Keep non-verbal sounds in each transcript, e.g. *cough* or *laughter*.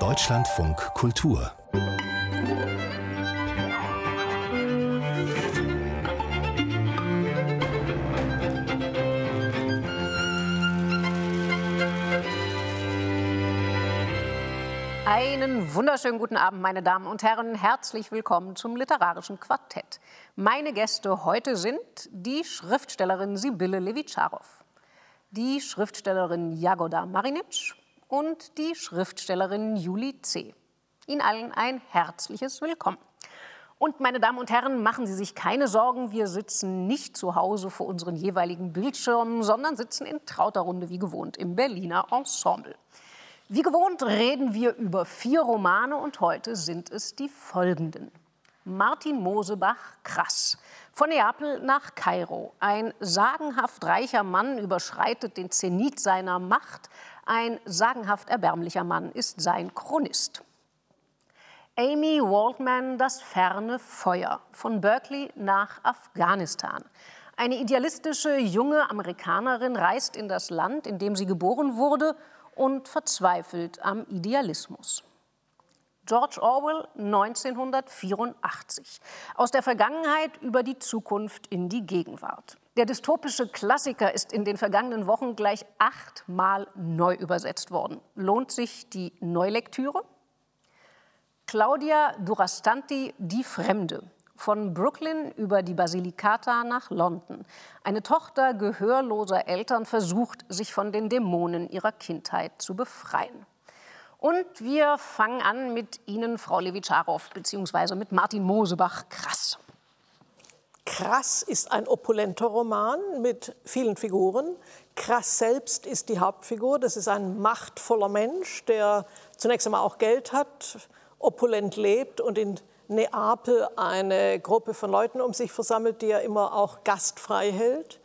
Deutschlandfunk Kultur Einen wunderschönen guten Abend, meine Damen und Herren. Herzlich willkommen zum Literarischen Quartett. Meine Gäste heute sind die Schriftstellerin Sibylle Levitscharow, die Schriftstellerin Jagoda Marinic und die Schriftstellerin Juli C. Ihnen allen ein herzliches Willkommen. Und meine Damen und Herren, machen Sie sich keine Sorgen, wir sitzen nicht zu Hause vor unseren jeweiligen Bildschirmen, sondern sitzen in trauter Runde wie gewohnt im Berliner Ensemble. Wie gewohnt reden wir über vier Romane und heute sind es die folgenden. Martin Mosebach, Krass. Von Neapel nach Kairo. Ein sagenhaft reicher Mann überschreitet den Zenit seiner Macht. Ein sagenhaft erbärmlicher Mann ist sein Chronist. Amy Waldman, Das ferne Feuer. Von Berkeley nach Afghanistan. Eine idealistische junge Amerikanerin reist in das Land, in dem sie geboren wurde und verzweifelt am Idealismus. George Orwell 1984. Aus der Vergangenheit über die Zukunft in die Gegenwart. Der dystopische Klassiker ist in den vergangenen Wochen gleich achtmal neu übersetzt worden. Lohnt sich die Neulektüre? Claudia Durastanti, Die Fremde von Brooklyn über die Basilicata nach London. Eine Tochter gehörloser Eltern versucht, sich von den Dämonen ihrer Kindheit zu befreien. Und wir fangen an mit Ihnen, Frau Levitscharow, beziehungsweise mit Martin Mosebach. Krass. Krass ist ein opulenter Roman mit vielen Figuren. Krass selbst ist die Hauptfigur. Das ist ein machtvoller Mensch, der zunächst einmal auch Geld hat, opulent lebt und in Neapel eine Gruppe von Leuten um sich versammelt, die er immer auch gastfrei hält.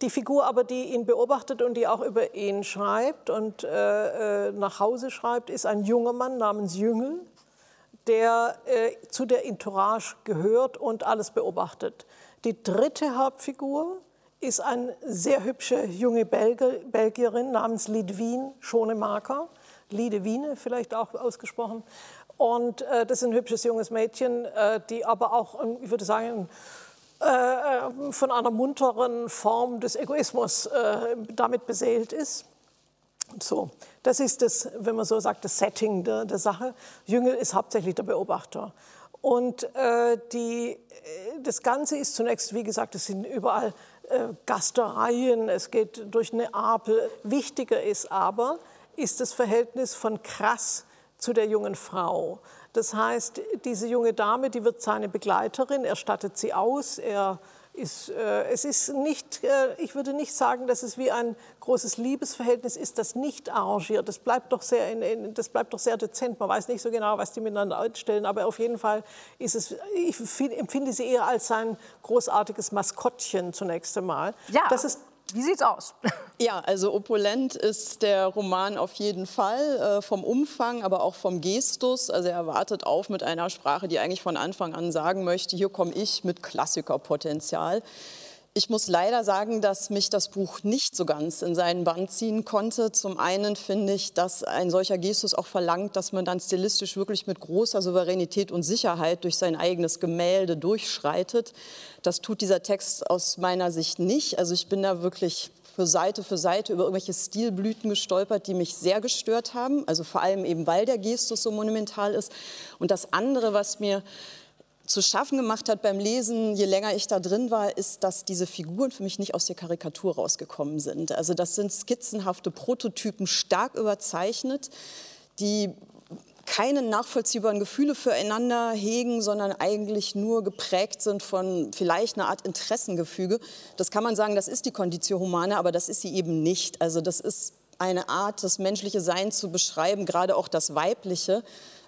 Die Figur aber, die ihn beobachtet und die auch über ihn schreibt und äh, äh nach Hause schreibt, ist ein junger Mann namens Jüngel, der äh, zu der Entourage gehört und alles beobachtet. Die dritte Hauptfigur ist eine sehr hübsche junge Belgier, Belgierin namens Lidwin Schonemaker, Lidewine vielleicht auch ausgesprochen, und äh, das ist ein hübsches junges Mädchen, äh, die aber auch, ähm, ich würde sagen, äh, äh, von einer munteren Form des Egoismus äh, damit beseelt ist. So, das ist das, wenn man so sagt, das Setting der, der Sache. Jüngel ist hauptsächlich der Beobachter. Und äh, die, das Ganze ist zunächst, wie gesagt, es sind überall Gastereien, es geht durch Neapel. Wichtiger ist aber, ist das Verhältnis von Krass zu der jungen Frau. Das heißt, diese junge Dame, die wird seine Begleiterin, er stattet sie aus, er ist, äh, es ist nicht, äh, ich würde nicht sagen, dass es wie ein großes Liebesverhältnis ist, das nicht arrangiert. Das bleibt doch sehr, in, in, das bleibt doch sehr dezent. Man weiß nicht so genau, was die miteinander einstellen, aber auf jeden Fall ist es, ich empfinde sie eher als ein großartiges Maskottchen zunächst einmal. Ja. Das ist wie sieht's aus? *laughs* Ja, also opulent ist der Roman auf jeden Fall äh, vom Umfang, aber auch vom Gestus. Also er wartet auf mit einer Sprache, die eigentlich von Anfang an sagen möchte, hier komme ich mit Klassikerpotenzial. Ich muss leider sagen, dass mich das Buch nicht so ganz in seinen Bann ziehen konnte. Zum einen finde ich, dass ein solcher Gestus auch verlangt, dass man dann stilistisch wirklich mit großer Souveränität und Sicherheit durch sein eigenes Gemälde durchschreitet. Das tut dieser Text aus meiner Sicht nicht. Also ich bin da wirklich für Seite für Seite über irgendwelche Stilblüten gestolpert, die mich sehr gestört haben. Also vor allem eben, weil der Gestus so monumental ist. Und das andere, was mir zu schaffen gemacht hat beim Lesen, je länger ich da drin war, ist, dass diese Figuren für mich nicht aus der Karikatur rausgekommen sind. Also das sind skizzenhafte Prototypen, stark überzeichnet, die keine nachvollziehbaren Gefühle füreinander hegen, sondern eigentlich nur geprägt sind von vielleicht einer Art Interessengefüge. Das kann man sagen, das ist die Conditio Humana, aber das ist sie eben nicht. Also das ist eine Art, das menschliche Sein zu beschreiben, gerade auch das weibliche,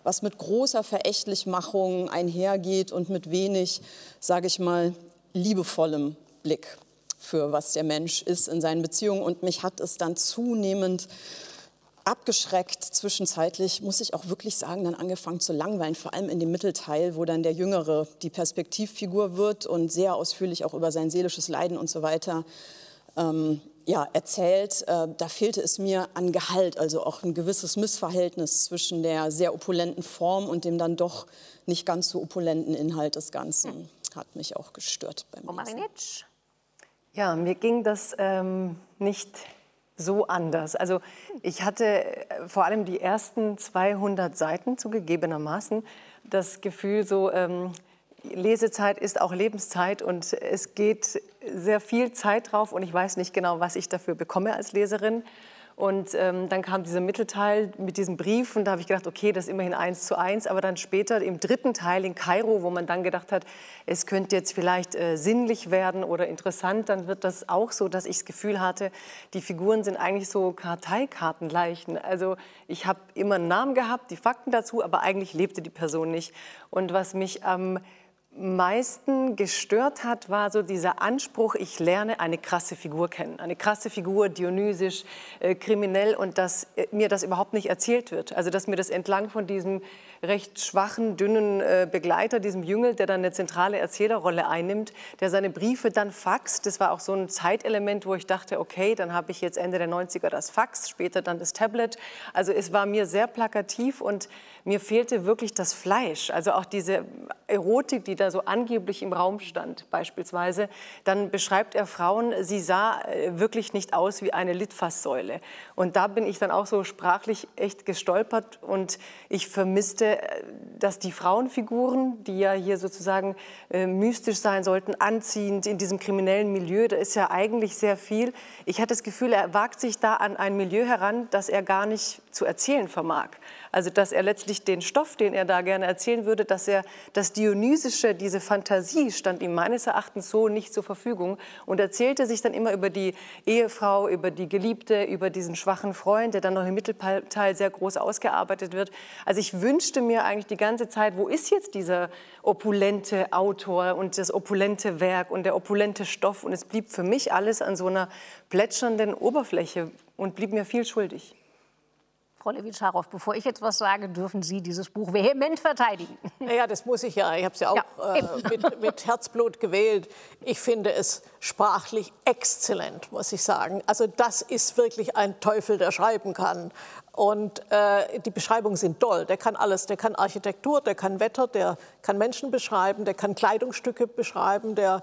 was mit großer Verächtlichmachung einhergeht und mit wenig, sage ich mal, liebevollem Blick für was der Mensch ist in seinen Beziehungen. Und mich hat es dann zunehmend abgeschreckt zwischenzeitlich, muss ich auch wirklich sagen, dann angefangen zu langweilen, vor allem in dem Mittelteil, wo dann der Jüngere die Perspektivfigur wird und sehr ausführlich auch über sein seelisches Leiden und so weiter ähm, ja, erzählt, äh, da fehlte es mir an Gehalt, also auch ein gewisses Missverhältnis zwischen der sehr opulenten Form und dem dann doch nicht ganz so opulenten Inhalt des Ganzen. Hm. Hat mich auch gestört beim Lesen. Ja, mir ging das ähm, nicht so anders. Also ich hatte äh, vor allem die ersten 200 Seiten zugegebenermaßen das Gefühl so, ähm, Lesezeit ist auch Lebenszeit und es geht sehr viel Zeit drauf und ich weiß nicht genau, was ich dafür bekomme als Leserin. Und ähm, dann kam dieser Mittelteil mit diesem Brief und da habe ich gedacht, okay, das ist immerhin eins zu eins. Aber dann später im dritten Teil in Kairo, wo man dann gedacht hat, es könnte jetzt vielleicht äh, sinnlich werden oder interessant, dann wird das auch so, dass ich das Gefühl hatte, die Figuren sind eigentlich so Karteikartenleichen. Also ich habe immer einen Namen gehabt, die Fakten dazu, aber eigentlich lebte die Person nicht. Und was mich am ähm, meisten gestört hat, war so dieser Anspruch, ich lerne eine krasse Figur kennen. Eine krasse Figur, dionysisch, äh, kriminell und dass äh, mir das überhaupt nicht erzählt wird. Also dass mir das entlang von diesem recht schwachen, dünnen äh, Begleiter, diesem Jüngel, der dann eine zentrale Erzählerrolle einnimmt, der seine Briefe dann faxt. Das war auch so ein Zeitelement, wo ich dachte, okay, dann habe ich jetzt Ende der 90er das Fax, später dann das Tablet. Also es war mir sehr plakativ und mir fehlte wirklich das Fleisch. Also auch diese Erotik, die da so angeblich im Raum stand, beispielsweise. Dann beschreibt er Frauen, sie sah äh, wirklich nicht aus wie eine Litfaßsäule. Und da bin ich dann auch so sprachlich echt gestolpert und ich vermisste möchte, äh, dass die Frauenfiguren, die ja hier sozusagen äh, mystisch sein sollten, anziehend in diesem kriminellen Milieu, da ist ja eigentlich sehr viel. Ich hatte das Gefühl, er wagt sich da an ein Milieu heran, das er gar nicht zu erzählen vermag. Also dass er letztlich den Stoff, den er da gerne erzählen würde, dass er das Dionysische, diese Fantasie stand ihm meines Erachtens so nicht zur Verfügung und erzählte sich dann immer über die Ehefrau, über die Geliebte, über diesen schwachen Freund, der dann noch im Mittelteil sehr groß ausgearbeitet wird. Also ich wünschte mir eigentlich die ganze Zeit, wo ist jetzt dieser opulente Autor und das opulente Werk und der opulente Stoff und es blieb für mich alles an so einer plätschernden Oberfläche und blieb mir viel schuldig. Frau Levitscharow, bevor ich jetzt was sage, dürfen Sie dieses Buch vehement verteidigen. Naja, das muss ich ja. Ich habe es ja auch ja, äh, mit, mit, Herzblut gewählt. Ich finde es sprachlich exzellent, muss ich sagen. Also das ist wirklich ein Teufel, der schreiben kann. Und äh, die Beschreibungen sind toll. Der kann alles. Der kann Architektur, der kann Wetter, der kann Menschen beschreiben, der kann Kleidungsstücke beschreiben, der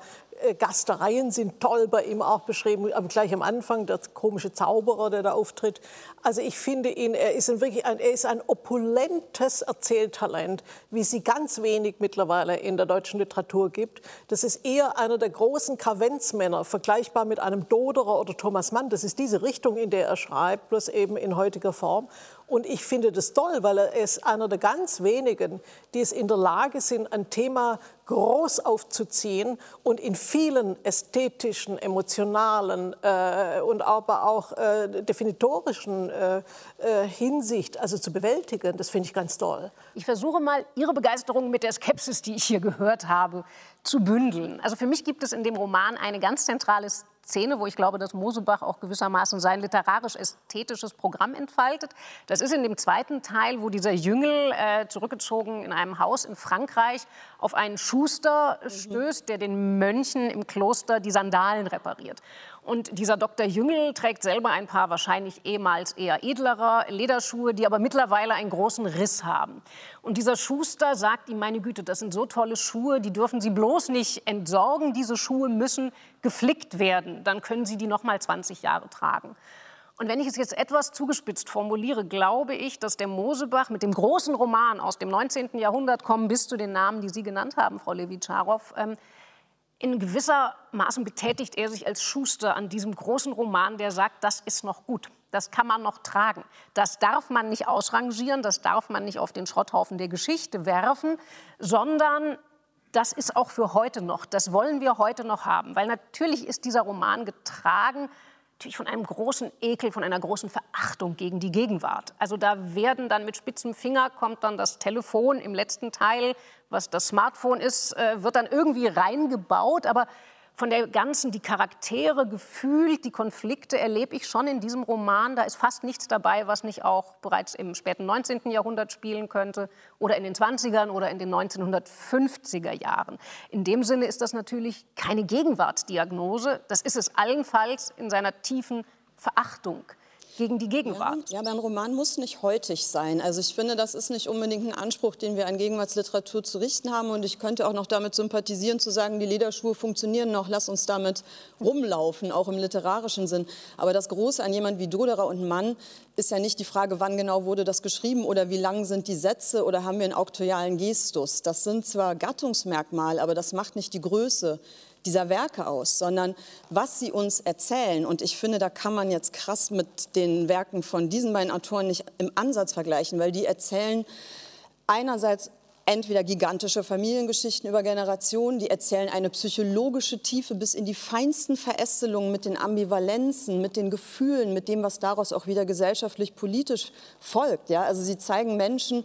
Gastereien sind toll bei ihm auch beschrieben, gleich am Anfang der komische Zauberer, der da auftritt. Also ich finde ihn, er ist ein wirklich ein, er ist ein opulentes Erzähltalent, wie sie ganz wenig mittlerweile in der deutschen Literatur gibt. Das ist eher einer der großen Kavenzmänner, vergleichbar mit einem Doderer oder Thomas Mann. Das ist diese Richtung, in der er schreibt, bloß eben in heutiger Form. Und ich finde das toll, weil er ist einer der ganz wenigen, die es in der Lage sind, ein Thema groß aufzuziehen und in vielen ästhetischen, emotionalen äh, und aber auch äh, definitorischen äh, äh, Hinsicht also zu bewältigen. Das finde ich ganz toll. Ich versuche mal, Ihre Begeisterung mit der Skepsis, die ich hier gehört habe, zu bündeln. Also für mich gibt es in dem Roman eine ganz zentrale Szene, wo ich glaube, dass Mosebach auch gewissermaßen sein literarisch-ästhetisches Programm entfaltet. Das ist in dem zweiten Teil, wo dieser Jüngel äh, zurückgezogen in einem Haus in Frankreich auf einen Schuster stößt, der den Mönchen im Kloster die Sandalen repariert. Und dieser Dr. Jüngel trägt selber ein paar wahrscheinlich ehemals eher edlerer Lederschuhe, die aber mittlerweile einen großen Riss haben. Und dieser Schuster sagt ihm, meine Güte, das sind so tolle Schuhe, die dürfen Sie bloß nicht entsorgen. Diese Schuhe müssen geflickt werden. Dann können Sie die noch mal 20 Jahre tragen. Und wenn ich es jetzt etwas zugespitzt formuliere, glaube ich, dass der Mosebach mit dem großen Roman aus dem 19. Jahrhundert kommen bis zu den Namen, die Sie genannt haben, Frau Levitscharow, ähm, in gewisser Maßen betätigt er sich als Schuster an diesem großen Roman, der sagt, das ist noch gut, das kann man noch tragen, das darf man nicht ausrangieren, das darf man nicht auf den Schrotthaufen der Geschichte werfen, sondern das ist auch für heute noch, das wollen wir heute noch haben, weil natürlich ist dieser Roman getragen natürlich von einem großen Ekel, von einer großen Verachtung gegen die Gegenwart. Also da werden dann mit spitzem Finger kommt dann das Telefon im letzten Teil, was das Smartphone ist, äh, wird dann irgendwie reingebaut, aber von der ganzen, die Charaktere gefühlt, die Konflikte erlebe ich schon in diesem Roman. Da ist fast nichts dabei, was nicht auch bereits im späten 19. Jahrhundert spielen könnte oder in den 20ern oder in den 1950er Jahren. In dem Sinne ist das natürlich keine Gegenwartsdiagnose. Das ist es allenfalls in seiner tiefen Verachtung gegen die Gegenwart. Ja, aber ein Roman muss nicht heutig sein. Also ich finde, das ist nicht unbedingt ein Anspruch, den wir an Gegenwartsliteratur zu richten haben. Und ich könnte auch noch damit sympathisieren, zu sagen, die Lederschuhe funktionieren noch, lass uns damit rumlaufen, auch im literarischen Sinn. Aber das Große an jemand wie Doderer und Mann ist ja nicht die Frage, wann genau wurde das geschrieben oder wie lang sind die Sätze oder haben wir einen auktorialen Gestus. Das sind zwar Gattungsmerkmale, aber das macht nicht die Größe dieser Werke aus, sondern was sie uns erzählen. Und ich finde, da kann man jetzt krass mit den Werken von diesen beiden Autoren nicht im Ansatz vergleichen, weil die erzählen einerseits entweder gigantische Familiengeschichten über Generationen, die erzählen eine psychologische Tiefe bis in die feinsten Verästelungen mit den Ambivalenzen, mit den Gefühlen, mit dem, was daraus auch wieder gesellschaftlich politisch folgt. Ja? Also sie zeigen Menschen,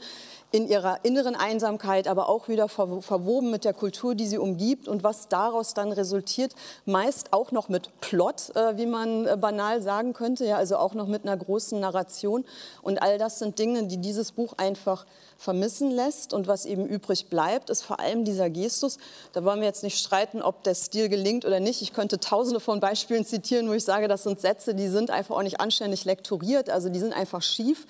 in ihrer inneren Einsamkeit, aber auch wieder verwoben mit der Kultur, die sie umgibt und was daraus dann resultiert, meist auch noch mit Plot, äh, wie man äh, banal sagen könnte, ja, also auch noch mit einer großen Narration. Und all das sind Dinge, die dieses Buch einfach vermissen lässt. Und was eben übrig bleibt, ist vor allem dieser Gestus. Da wollen wir jetzt nicht streiten, ob der Stil gelingt oder nicht. Ich könnte tausende von Beispielen zitieren, wo ich sage, das sind Sätze, die sind einfach auch nicht anständig lektoriert, also die sind einfach schief.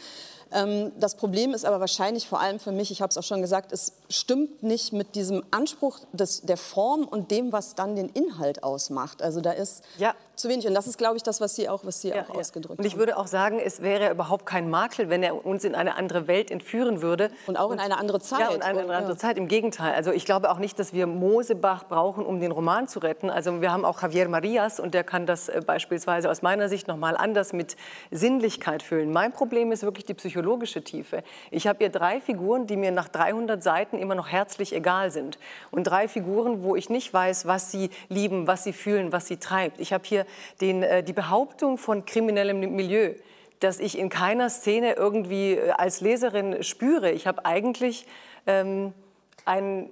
Ähm, das Problem ist aber wahrscheinlich vor allem für mich, ich habe es auch schon gesagt, es stimmt nicht mit diesem Anspruch des, der Form und dem, was dann den Inhalt ausmacht. Also da ist ja zu wenig. Und das ist, glaube ich, das, was Sie auch, was Sie ja, auch ja. ausgedrückt haben. Und ich würde auch sagen, es wäre überhaupt kein Makel, wenn er uns in eine andere Welt entführen würde. Und auch in eine andere Zeit. Ja, in eine, andere Zeit. Im Gegenteil. Also ich glaube auch nicht, dass wir Mosebach brauchen, um den Roman zu retten. Also wir haben auch Javier Marias und der kann das äh, beispielsweise aus meiner Sicht noch mal anders mit Sinnlichkeit füllen. Mein Problem ist wirklich die psychologische Tiefe. Ich habe hier drei Figuren, die mir nach 300 Seiten immer noch herzlich egal sind. Und drei Figuren, wo ich nicht weiß, was sie lieben, was sie fühlen, was sie treibt. Ich habe hier den, äh, die Behauptung von kriminellem Milieu, dass ich in keiner Szene irgendwie äh, als Leserin spüre. Ich habe eigentlich ähm, ein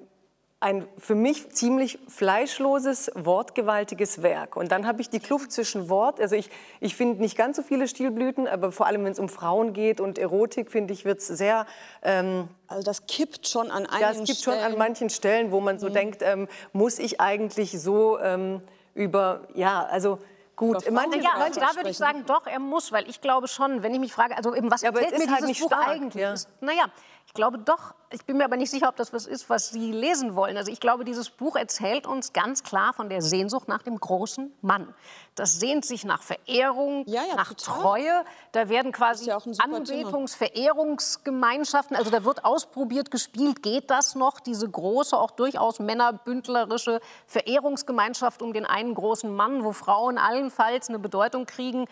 ein für mich ziemlich fleischloses, wortgewaltiges Werk. Und dann habe ich die Kluft zwischen Wort, also ich, ich finde nicht ganz so viele Stilblüten, aber vor allem, wenn es um Frauen geht und Erotik, finde ich, wird es sehr... Ähm, also das kippt schon an einigen Das kippt Stellen. schon an manchen Stellen, wo man so mhm. denkt, ähm, muss ich eigentlich so ähm, über, ja, also Gut, manche, ja, manche da würde ich sagen, doch, er muss, weil ich glaube schon, wenn ich mich frage, also eben, was ja, erzählt mir halt dieses Buch stark, eigentlich? Ja. Naja, ich glaube doch, ich bin mir aber nicht sicher, ob das was ist, was Sie lesen wollen. Also ich glaube, dieses Buch erzählt uns ganz klar von der Sehnsucht nach dem großen Mann. Das sehnt sich nach Verehrung, ja, ja, nach total. Treue. Da werden quasi ja Anbetungs-, Verehrungsgemeinschaften, also da wird ausprobiert, gespielt, geht das noch, diese große, auch durchaus männerbündlerische Verehrungsgemeinschaft um den einen großen Mann, wo Frauen allenfalls eine Bedeutung kriegen.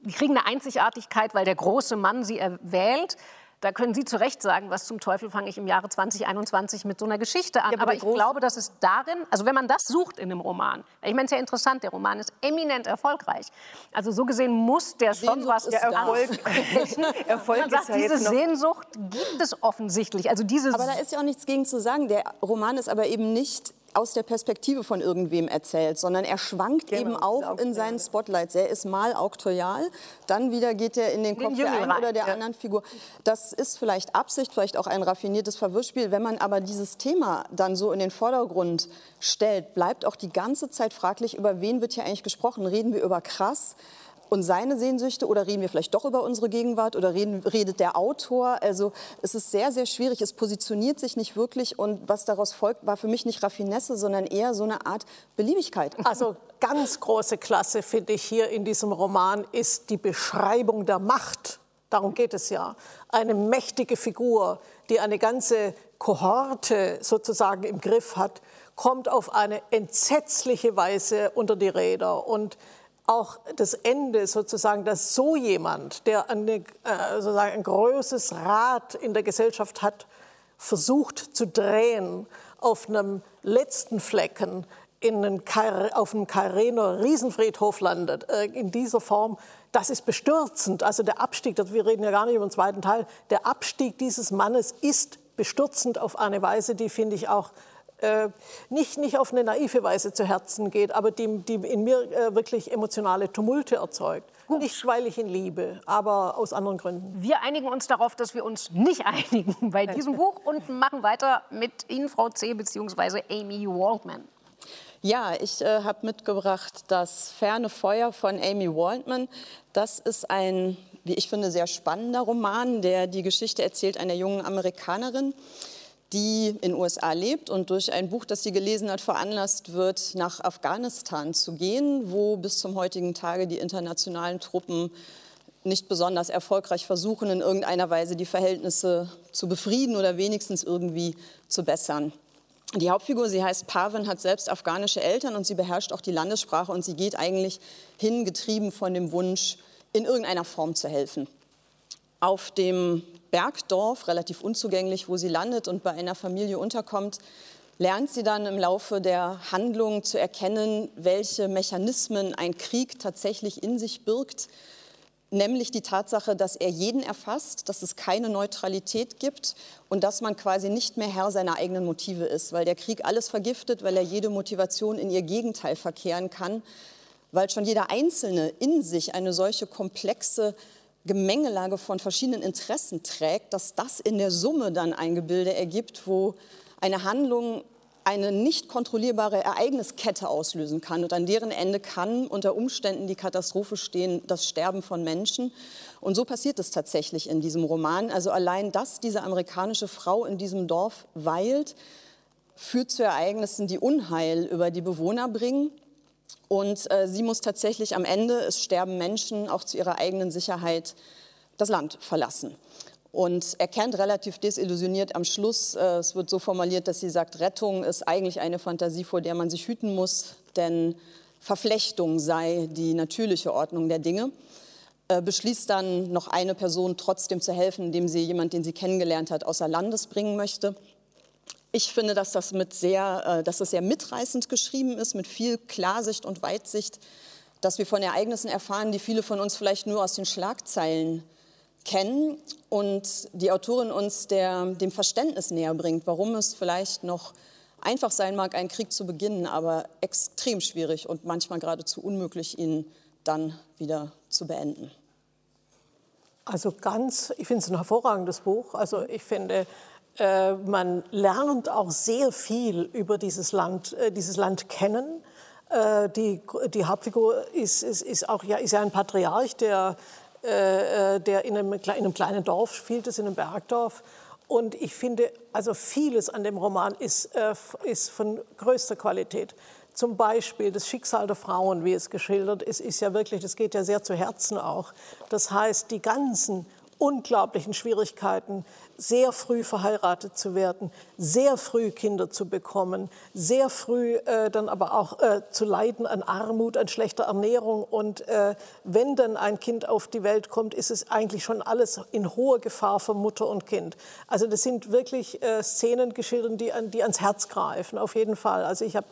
Die kriegen eine Einzigartigkeit, weil der große Mann sie erwählt. Da können Sie zu Recht sagen, was zum Teufel fange ich im Jahre 2021 mit so einer Geschichte an. Ja, aber, aber ich glaube, dass es darin, also wenn man das sucht in einem Roman, ich meine, es ist ja interessant, der Roman ist eminent erfolgreich. Also so gesehen muss der schon was der Erfolg, *laughs* *laughs* Erfolg man sagt, ja diese Sehnsucht gibt es offensichtlich. Also dieses aber da ist ja auch nichts gegen zu sagen. Der Roman ist aber eben nicht aus der Perspektive von irgendwem erzählt, sondern er schwankt genau, eben auch in seinen Spotlights. Er ist mal auktorial, dann wieder geht er in den Kopf der einen oder der ja. anderen Figur. Das ist vielleicht Absicht, vielleicht auch ein raffiniertes Verwirrspiel. Wenn man aber dieses Thema dann so in den Vordergrund stellt, bleibt auch die ganze Zeit fraglich, über wen wird hier eigentlich gesprochen? Reden wir über krass? Und seine Sehnsüchte oder reden wir vielleicht doch über unsere Gegenwart oder reden, redet der Autor? Also es ist sehr, sehr schwierig. Es positioniert sich nicht wirklich und was daraus folgt, war für mich nicht Raffinesse, sondern eher so eine Art Beliebigkeit. Also ganz große Klasse finde ich hier in diesem Roman ist die Beschreibung der Macht. Darum geht es ja. Eine mächtige Figur, die eine ganze Kohorte sozusagen im Griff hat, kommt auf eine entsetzliche Weise unter die Räder und auch das Ende sozusagen, dass so jemand, der eine, äh, sozusagen ein großes Rad in der Gesellschaft hat, versucht zu drehen, auf einem letzten Flecken in einen auf einem Kairener Riesenfriedhof landet, äh, in dieser Form, das ist bestürzend. Also der Abstieg, wir reden ja gar nicht über den zweiten Teil, der Abstieg dieses Mannes ist bestürzend auf eine Weise, die, finde ich, auch äh, nicht, nicht auf eine naive Weise zu Herzen geht, aber die, die in mir äh, wirklich emotionale Tumulte erzeugt. Gut. Nicht, weil ich ihn liebe, aber aus anderen Gründen. Wir einigen uns darauf, dass wir uns nicht *laughs* einigen bei diesem Buch und machen weiter mit Ihnen, Frau C. bzw. Amy Waldman. Ja, ich äh, habe mitgebracht das Ferne Feuer von Amy Waldman. Das ist ein, wie ich finde, sehr spannender Roman, der die Geschichte erzählt einer jungen Amerikanerin, die in den USA lebt und durch ein Buch, das sie gelesen hat, veranlasst wird, nach Afghanistan zu gehen, wo bis zum heutigen Tage die internationalen Truppen nicht besonders erfolgreich versuchen, in irgendeiner Weise die Verhältnisse zu befrieden oder wenigstens irgendwie zu bessern. Die Hauptfigur, sie heißt Parvin, hat selbst afghanische Eltern und sie beherrscht auch die Landessprache und sie geht eigentlich hingetrieben von dem Wunsch, in irgendeiner Form zu helfen. Auf dem Bergdorf, relativ unzugänglich, wo sie landet und bei einer Familie unterkommt, lernt sie dann im Laufe der Handlung zu erkennen, welche Mechanismen ein Krieg tatsächlich in sich birgt, nämlich die Tatsache, dass er jeden erfasst, dass es keine Neutralität gibt und dass man quasi nicht mehr Herr seiner eigenen Motive ist, weil der Krieg alles vergiftet, weil er jede Motivation in ihr Gegenteil verkehren kann, weil schon jeder Einzelne in sich eine solche komplexe Gemengelage von verschiedenen Interessen trägt, dass das in der Summe dann ein Gebilde ergibt, wo eine Handlung eine nicht kontrollierbare Ereigniskette auslösen kann. Und an deren Ende kann unter Umständen die Katastrophe stehen, das Sterben von Menschen. Und so passiert es tatsächlich in diesem Roman. Also allein, dass diese amerikanische Frau in diesem Dorf weilt, führt zu Ereignissen, die Unheil über die Bewohner bringen. Und äh, sie muss tatsächlich am Ende, es sterben Menschen, auch zu ihrer eigenen Sicherheit das Land verlassen und erkennt relativ desillusioniert am Schluss, äh, es wird so formuliert, dass sie sagt, Rettung ist eigentlich eine Fantasie, vor der man sich hüten muss, denn Verflechtung sei die natürliche Ordnung der Dinge. Äh, beschließt dann noch eine Person trotzdem zu helfen, indem sie jemand, den sie kennengelernt hat, außer Landes bringen möchte. Ich finde, dass das, mit sehr, äh, dass das sehr mitreißend geschrieben ist, mit viel Klarsicht und Weitsicht, dass wir von Ereignissen erfahren, die viele von uns vielleicht nur aus den Schlagzeilen kennen und die Autorin uns der, dem Verständnis näher bringt, warum es vielleicht noch einfach sein mag, einen Krieg zu beginnen, aber extrem schwierig und manchmal geradezu unmöglich, ihn dann wieder zu beenden. Also ganz, ich finde es ein hervorragendes Buch. Also ich finde, äh, man lernt auch sehr viel über dieses Land, äh, dieses Land kennen. Äh, die, die Hauptfigur ist, ist, ist auch ja, ist ja ein Patriarch, der äh, äh, der in einem, in einem, kleinen Dorf spielt, es in einem Bergdorf. Und ich finde, also vieles an dem Roman ist, ist von größter Qualität. Zum Beispiel das Schicksal der Frauen, wie es geschildert ist, ist ja wirklich, das geht ja sehr zu Herzen auch. Das heißt, die ganzen unglaublichen Schwierigkeiten, sehr früh verheiratet zu werden, sehr früh Kinder zu bekommen, sehr früh äh, dann aber auch äh, zu leiden an Armut, an schlechter Ernährung. Und äh, wenn dann ein Kind auf die Welt kommt, ist es eigentlich schon alles in hoher Gefahr für Mutter und Kind. Also das sind wirklich äh, Szenen geschildert, die, an, die ans Herz greifen, auf jeden Fall. Also ich habe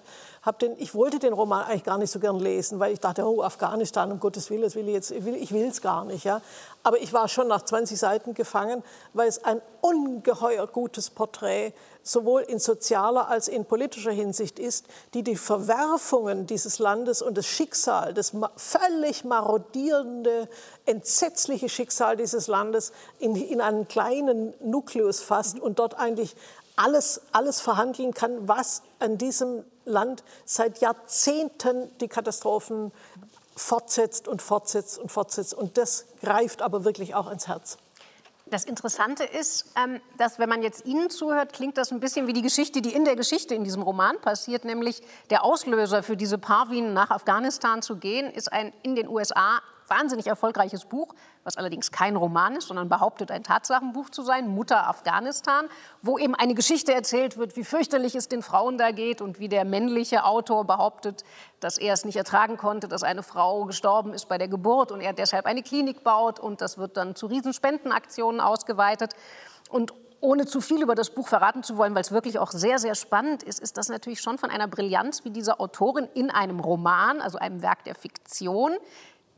hab den, ich wollte den Roman eigentlich gar nicht so gern lesen, weil ich dachte, oh, Afghanistan, um Gottes Willen, will ich ich will es gar nicht. Ja. Aber ich war schon nach 20 Seiten gefangen, weil es ein ungeheuer gutes Porträt sowohl in sozialer als in politischer Hinsicht ist, die die Verwerfungen dieses Landes und das Schicksal, das völlig marodierende, entsetzliche Schicksal dieses Landes in, in einen kleinen Nukleus fasst und dort eigentlich alles, alles verhandeln kann, was an diesem Land seit Jahrzehnten die Katastrophen fortsetzt und fortsetzt und fortsetzt. Und das greift aber wirklich auch ins Herz. Das Interessante ist, ähm, dass wenn man jetzt Ihnen zuhört, klingt das ein bisschen wie die Geschichte, die in der Geschichte in diesem Roman passiert, nämlich der Auslöser für diese Parvin nach Afghanistan zu gehen, ist ein in den USA wahnsinnig erfolgreiches Buch, was allerdings kein Roman ist, sondern behauptet, ein Tatsachenbuch zu sein, Mutter Afghanistan, wo eben eine Geschichte erzählt wird, wie fürchterlich es den Frauen da geht und wie der männliche Autor behauptet, dass er es nicht ertragen konnte, dass eine Frau gestorben ist bei der Geburt und er deshalb eine Klinik baut und das wird dann zu Riesenspendenaktionen ausgeweitet. Und ohne zu viel über das Buch verraten zu wollen, weil es wirklich auch sehr, sehr spannend ist, ist das natürlich schon von einer Brillanz wie dieser Autorin in einem Roman, also einem Werk der Fiktion,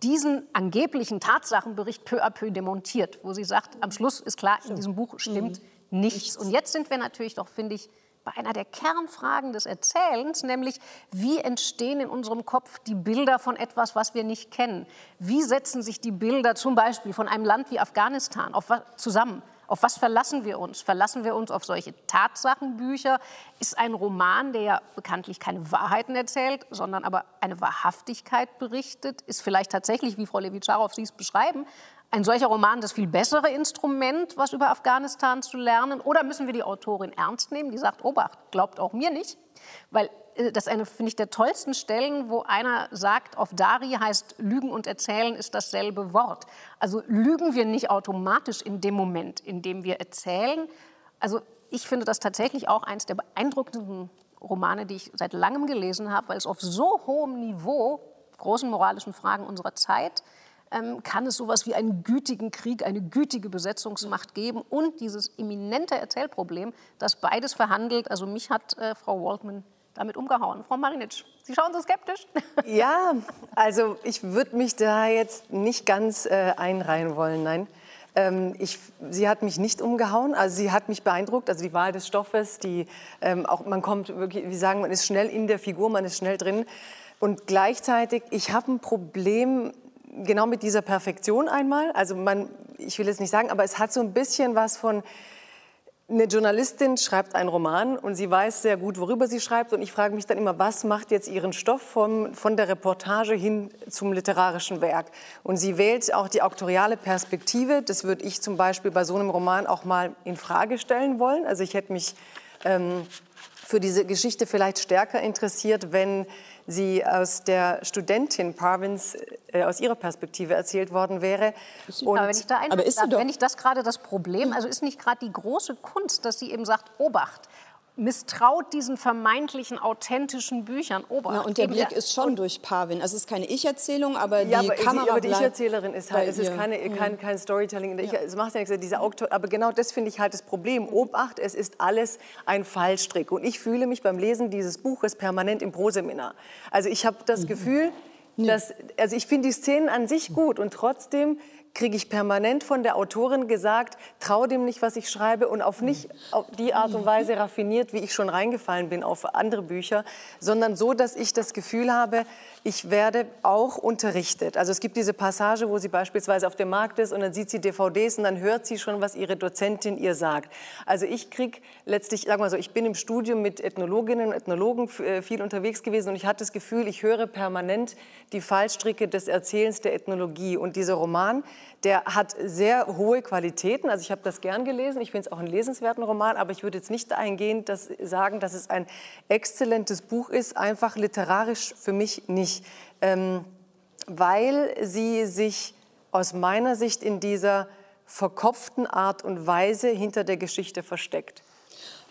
diesen angeblichen Tatsachenbericht peu à peu demontiert, wo sie sagt, am Schluss ist klar, in diesem Buch stimmt mhm. nichts. Und jetzt sind wir natürlich doch, finde ich, bei einer der Kernfragen des Erzählens, nämlich wie entstehen in unserem Kopf die Bilder von etwas, was wir nicht kennen? Wie setzen sich die Bilder zum Beispiel von einem Land wie Afghanistan auf zusammen? Auf was verlassen wir uns? Verlassen wir uns auf solche Tatsachenbücher? Ist ein Roman, der ja bekanntlich keine Wahrheiten erzählt, sondern aber eine Wahrhaftigkeit berichtet, ist vielleicht tatsächlich, wie Frau Levitscharow Sie es beschreiben, ein solcher Roman das viel bessere Instrument, was über Afghanistan zu lernen? Oder müssen wir die Autorin ernst nehmen, die sagt, Obacht, glaubt auch mir nicht? Weil das ist eine, finde ich, der tollsten Stellen, wo einer sagt, auf Dari heißt Lügen und Erzählen ist dasselbe Wort. Also lügen wir nicht automatisch in dem Moment, in dem wir erzählen. Also ich finde das tatsächlich auch eines der beeindruckendsten Romane, die ich seit langem gelesen habe, weil es auf so hohem Niveau großen moralischen Fragen unserer Zeit ähm, kann es sowas wie einen gütigen Krieg, eine gütige Besetzungsmacht geben und dieses eminente Erzählproblem, das beides verhandelt. Also mich hat äh, Frau Waldman damit umgehauen. Frau Marinitsch, Sie schauen so skeptisch. Ja, also ich würde mich da jetzt nicht ganz äh, einreihen wollen, nein. Ähm, ich, sie hat mich nicht umgehauen, also sie hat mich beeindruckt, also die Wahl des Stoffes, die, ähm, auch, man kommt wirklich, wie sagen, man ist schnell in der Figur, man ist schnell drin. Und gleichzeitig, ich habe ein Problem genau mit dieser Perfektion einmal. Also man, ich will jetzt nicht sagen, aber es hat so ein bisschen was von, eine Journalistin schreibt einen Roman und sie weiß sehr gut, worüber sie schreibt. Und ich frage mich dann immer, was macht jetzt ihren Stoff vom, von der Reportage hin zum literarischen Werk? Und sie wählt auch die auktoriale Perspektive. Das würde ich zum Beispiel bei so einem Roman auch mal in Frage stellen wollen. Also ich hätte mich ähm, für diese Geschichte vielleicht stärker interessiert, wenn sie aus der Studentin Parvins äh, aus ihrer Perspektive erzählt worden wäre. Und aber wenn ich da aber ist darf, wenn ich das gerade das Problem, also ist nicht gerade die große Kunst, dass sie eben sagt, Obacht, misstraut diesen vermeintlichen authentischen Büchern. Obacht. Ja, und der Blick ist schon durch Parvin. Also es ist keine Ich-Erzählung, aber die ja, aber Kamera sie, aber die Ich-Erzählerin ist halt, es ist keine, kein, kein Storytelling. Ich, es macht ja nichts, diese Autor, aber genau das finde ich halt das Problem. Obacht, es ist alles ein Fallstrick. Und ich fühle mich beim Lesen dieses Buches permanent im Proseminar. Also ich habe das mhm. Gefühl, dass, also ich finde die Szenen an sich gut und trotzdem kriege ich permanent von der Autorin gesagt, trau dem nicht, was ich schreibe und auf nicht auf die Art und Weise raffiniert, wie ich schon reingefallen bin auf andere Bücher, sondern so, dass ich das Gefühl habe, ich werde auch unterrichtet. Also es gibt diese Passage, wo sie beispielsweise auf dem Markt ist und dann sieht sie DVDs und dann hört sie schon, was ihre Dozentin ihr sagt. Also ich kriege letztlich, sagen wir so, ich bin im Studium mit Ethnologinnen und Ethnologen äh, viel unterwegs gewesen und ich hatte das Gefühl, ich höre permanent die Fallstricke des Erzählens der Ethnologie. Und dieser Roman, der hat sehr hohe Qualitäten. Also ich habe das gern gelesen. Ich finde es auch einen lesenswerten Roman, aber ich würde jetzt nicht dahingehend dass, sagen, dass es ein exzellentes Buch ist. Einfach literarisch für mich nicht, ähm, weil sie sich aus meiner Sicht in dieser verkopften Art und Weise hinter der Geschichte versteckt.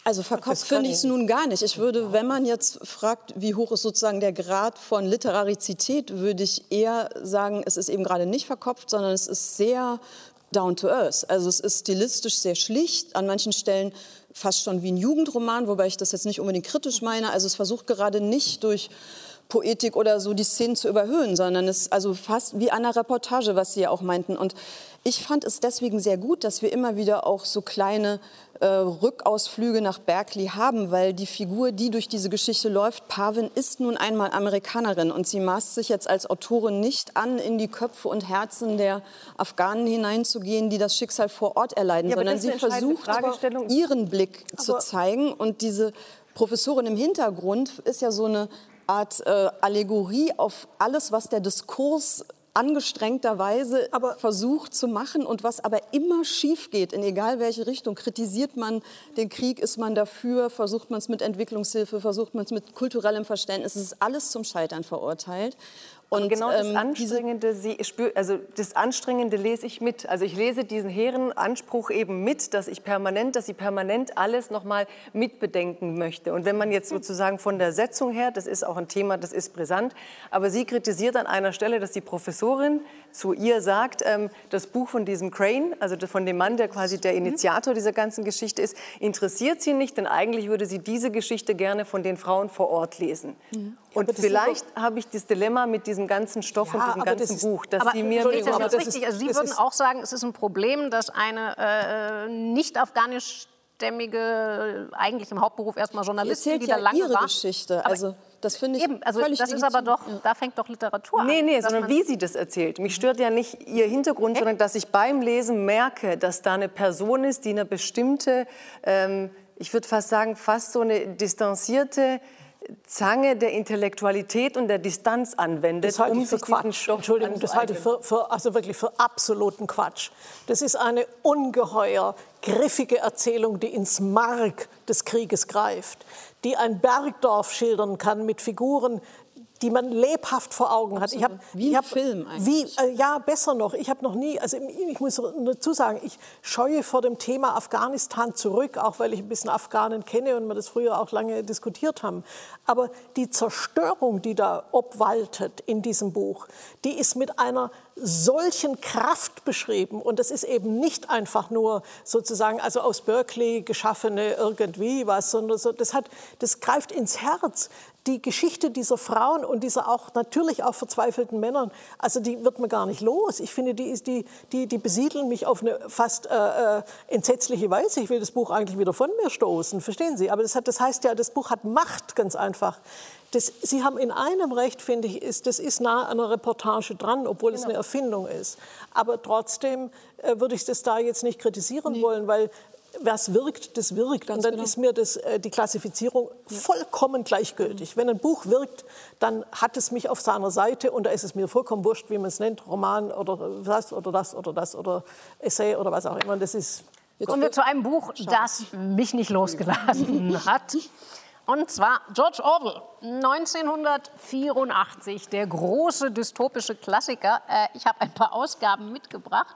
Also verkopft finde ich es nun gar nicht. Ich würde, wenn man jetzt fragt, wie hoch ist sozusagen der Grad von Literarizität, würde ich eher sagen, es ist eben gerade nicht verkopft, sondern es ist sehr down to earth. Also es ist stilistisch sehr schlicht, an manchen Stellen fast schon wie ein Jugendroman, wobei ich das jetzt nicht unbedingt kritisch meine. Also es versucht gerade nicht durch Poetik oder so die Szenen zu überhöhen, sondern es ist also fast wie eine Reportage, was Sie ja auch meinten. Und ich fand es deswegen sehr gut, dass wir immer wieder auch so kleine äh, Rückausflüge nach Berkeley haben, weil die Figur, die durch diese Geschichte läuft, Pavin, ist nun einmal Amerikanerin. Und sie maßt sich jetzt als Autorin nicht an, in die Köpfe und Herzen der Afghanen hineinzugehen, die das Schicksal vor Ort erleiden, ja, sondern sie versucht, ihren Blick zu zeigen. Und diese Professorin im Hintergrund ist ja so eine Art äh, Allegorie auf alles, was der Diskurs angestrengter Weise aber versucht zu machen und was aber immer schief geht, in egal welche Richtung. Kritisiert man den Krieg, ist man dafür, versucht man es mit Entwicklungshilfe, versucht man es mit kulturellem Verständnis, es ist alles zum Scheitern verurteilt. Und genau das ähm, Anstrengende, sie spür, also das Anstrengende lese ich mit. Also ich lese diesen hehren Anspruch eben mit, dass ich permanent, dass sie permanent alles noch mal mitbedenken möchte. Und wenn man jetzt sozusagen von der Setzung her, das ist auch ein Thema, das ist brisant, aber sie kritisiert an einer Stelle, dass die Professorin zu ihr sagt, ähm, das Buch von diesem Crane, also von dem Mann, der quasi der Initiator dieser ganzen Geschichte ist, interessiert sie nicht, denn eigentlich würde sie diese Geschichte gerne von den Frauen vor Ort lesen. Mhm. Und vielleicht habe ich das Dilemma mit diesem ganzen Stoff ja, und diesem ganzen das Buch, dass aber, Sie mir... Ist das jetzt richtig? Also Sie würden auch sagen, es ist ein Problem, dass eine äh, nicht afghanisch türkischstämmige, eigentlich im Hauptberuf erstmal Journalistin, die ja da lange ihre war. Geschichte. Aber also das finde ich Eben, also völlig das ist aber doch, da fängt doch Literatur Nee, an. nee, dass sondern wie sie das erzählt. Mich stört ja nicht ihr Hintergrund, sondern dass ich beim Lesen merke, dass da eine Person ist, die eine bestimmte, ähm, ich würde fast sagen, fast so eine distanzierte Zange der Intellektualität und der Distanz anwendet, Das um sich Quatsch. Stoff Entschuldigung, das halte ich für, für, also wirklich für absoluten Quatsch. Das ist eine ungeheuer griffige Erzählung, die ins Mark des Krieges greift, die ein Bergdorf schildern kann mit Figuren, die man lebhaft vor Augen hat. Ich hab, wie ein ich hab, Film Wie, eigentlich. äh, ja, besser noch. Ich habe noch nie, also ich muss dazu sagen, ich scheue vor dem Thema Afghanistan zurück, auch weil ich ein bisschen Afghanen kenne und wir das früher auch lange diskutiert haben. Aber die Zerstörung, die da obwaltet in diesem Buch, die ist mit einer solchen Kraft beschrieben. Und das ist eben nicht einfach nur sozusagen, also aus Berkeley geschaffene irgendwie was, sondern so, das, hat, das greift ins Herz. Die Geschichte dieser Frauen und dieser auch natürlich auch verzweifelten Männern, also die wird man gar nicht los. Ich finde, die, die, die, die besiedeln mich auf eine fast äh, äh, entsetzliche Weise. Ich will das Buch eigentlich wieder von mir stoßen, verstehen Sie? Aber das, hat, das heißt ja, das Buch hat Macht, ganz einfach. Das, Sie haben in einem Recht, finde ich, ist, das ist nah an einer Reportage dran, obwohl es eine Erfindung ist. Aber trotzdem äh, würde ich das da jetzt nicht kritisieren wollen, weil was wirkt, das wirkt. Und dann genau. ist mir das, äh, die Klassifizierung vollkommen gleichgültig. Wenn ein Buch wirkt, dann hat es mich auf seiner Seite und da ist es mir vollkommen wurscht, wie man es nennt, Roman oder das oder das oder das oder Essay oder was auch immer. Das ist Kommen wir zu einem Buch, das mich nicht losgelassen *laughs* hat. Und zwar George Orwell, 1984, der große dystopische Klassiker. Äh, Ich habe ein paar Ausgaben mitgebracht.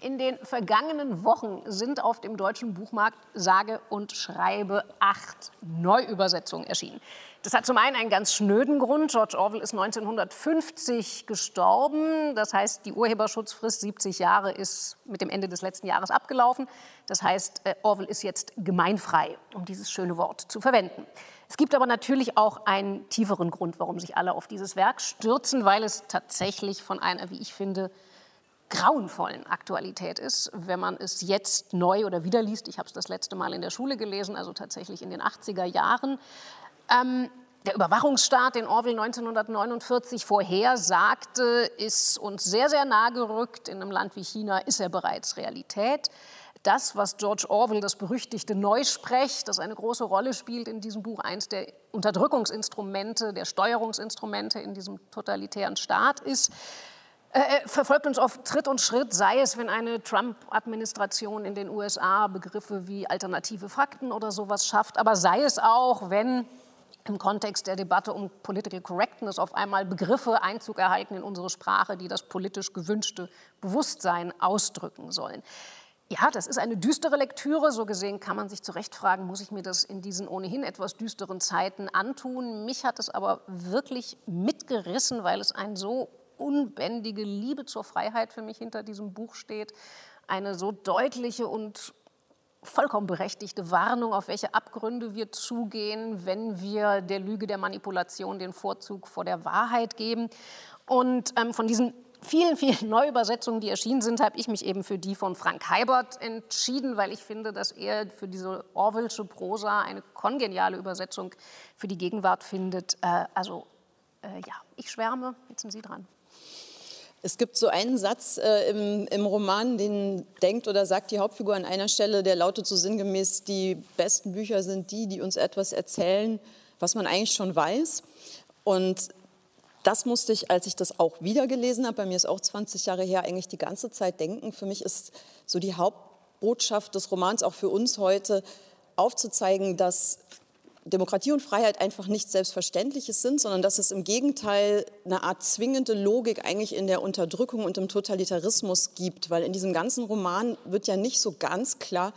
In den vergangenen Wochen sind auf dem deutschen Buchmarkt sage und schreibe acht Neuübersetzungen erschienen. Das hat zum einen einen ganz schnöden Grund. George Orwell ist 1950 gestorben. Das heißt, die Urheberschutzfrist 70 Jahre ist mit dem Ende des letzten Jahres abgelaufen. Das heißt, äh, Orwell ist jetzt gemeinfrei, um dieses schöne Wort zu verwenden. Es gibt aber natürlich auch einen tieferen Grund, warum sich alle auf dieses Werk stürzen, weil es tatsächlich von einer, wie ich finde, grauenvollen Aktualität ist, wenn man es jetzt neu oder wieder liest. Ich habe es das letzte Mal in der Schule gelesen, also tatsächlich in den 80er Jahren. Ähm, der Überwachungsstaat, den Orwell 1949 vorhersagte, ist uns sehr, sehr nahe gerückt. In einem Land wie China ist er bereits Realität. Das, was George Orwell, das berüchtigte Neusprech, das eine große Rolle spielt in diesem Buch, eins der Unterdrückungsinstrumente, der Steuerungsinstrumente in diesem totalitären Staat ist, äh, verfolgt uns auf Tritt und Schritt, sei es, wenn eine Trump-Administration in den USA Begriffe wie alternative Fakten oder sowas schafft, aber sei es auch, wenn im Kontext der Debatte um Political Correctness auf einmal Begriffe Einzug erhalten in unsere Sprache, die das politisch gewünschte Bewusstsein ausdrücken sollen. Ja, das ist eine düstere Lektüre. So gesehen kann man sich zu Recht fragen, muss ich mir das in diesen ohnehin etwas düsteren Zeiten antun? Mich hat es aber wirklich mitgerissen, weil es ein so unbändige Liebe zur Freiheit für mich hinter diesem Buch steht. Eine so deutliche und vollkommen berechtigte Warnung, auf welche Abgründe wir zugehen, wenn wir der Lüge der Manipulation den Vorzug vor der Wahrheit geben. Und ähm, von diesen vielen, vielen Neuübersetzungen, die erschienen sind, habe ich mich eben für die von Frank Heibert entschieden, weil ich finde, dass er für diese Orwellsche Prosa eine kongeniale Übersetzung für die Gegenwart findet. Äh, also äh, ja, ich schwärme, jetzt sind Sie dran. Es gibt so einen Satz äh, im, im Roman, den denkt oder sagt die Hauptfigur an einer Stelle, der lautet so sinngemäß, die besten Bücher sind die, die uns etwas erzählen, was man eigentlich schon weiß. Und das musste ich, als ich das auch wieder gelesen habe, bei mir ist auch 20 Jahre her, eigentlich die ganze Zeit denken. Für mich ist so die Hauptbotschaft des Romans auch für uns heute aufzuzeigen, dass Demokratie und Freiheit einfach nichts Selbstverständliches sind, sondern dass es im Gegenteil eine Art zwingende Logik eigentlich in der Unterdrückung und im Totalitarismus gibt. Weil in diesem ganzen Roman wird ja nicht so ganz klar,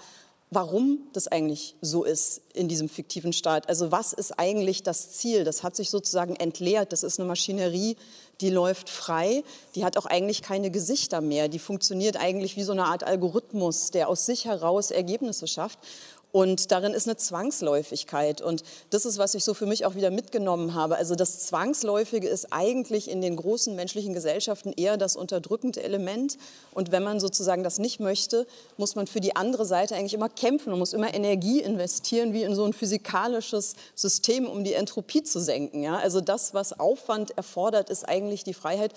warum das eigentlich so ist in diesem fiktiven Staat. Also was ist eigentlich das Ziel? Das hat sich sozusagen entleert. Das ist eine Maschinerie, die läuft frei. Die hat auch eigentlich keine Gesichter mehr. Die funktioniert eigentlich wie so eine Art Algorithmus, der aus sich heraus Ergebnisse schafft. Und darin ist eine Zwangsläufigkeit. Und das ist, was ich so für mich auch wieder mitgenommen habe. Also das Zwangsläufige ist eigentlich in den großen menschlichen Gesellschaften eher das unterdrückende Element. Und wenn man sozusagen das nicht möchte, muss man für die andere Seite eigentlich immer kämpfen und muss immer Energie investieren, wie in so ein physikalisches System, um die Entropie zu senken. Ja? Also das, was Aufwand erfordert, ist eigentlich die Freiheit.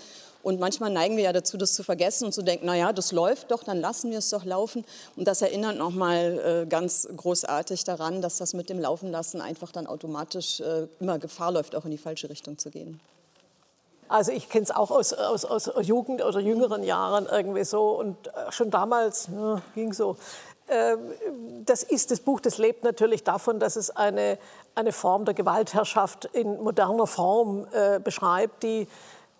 Und manchmal neigen wir ja dazu, das zu vergessen und zu denken, naja, das läuft doch, dann lassen wir es doch laufen. Und das erinnert nochmal äh, ganz großartig daran, dass das mit dem Laufenlassen einfach dann automatisch äh, immer Gefahr läuft, auch in die falsche Richtung zu gehen. Also ich kenne es auch aus, aus, aus Jugend- oder jüngeren Jahren irgendwie so und äh, schon damals ja, ging so. Ähm, das ist das Buch, das lebt natürlich davon, dass es eine, eine Form der Gewaltherrschaft in moderner Form äh, beschreibt, die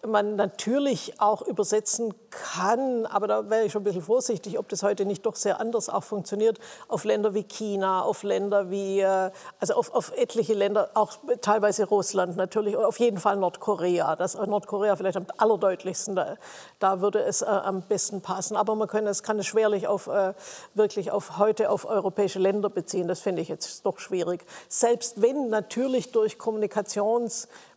man natürlich auch übersetzen kann, aber da wäre ich schon ein bisschen vorsichtig, ob das heute nicht doch sehr anders auch funktioniert, auf Länder wie China, auf Länder wie, äh, also auf, auf etliche Länder, auch teilweise Russland natürlich, auf jeden Fall Nordkorea. Das Nordkorea vielleicht am allerdeutlichsten, da, da würde es äh, am besten passen. Aber man kann es, kann es schwerlich auf, äh, wirklich auf heute auf europäische Länder beziehen. Das finde ich jetzt doch schwierig. Selbst wenn natürlich durch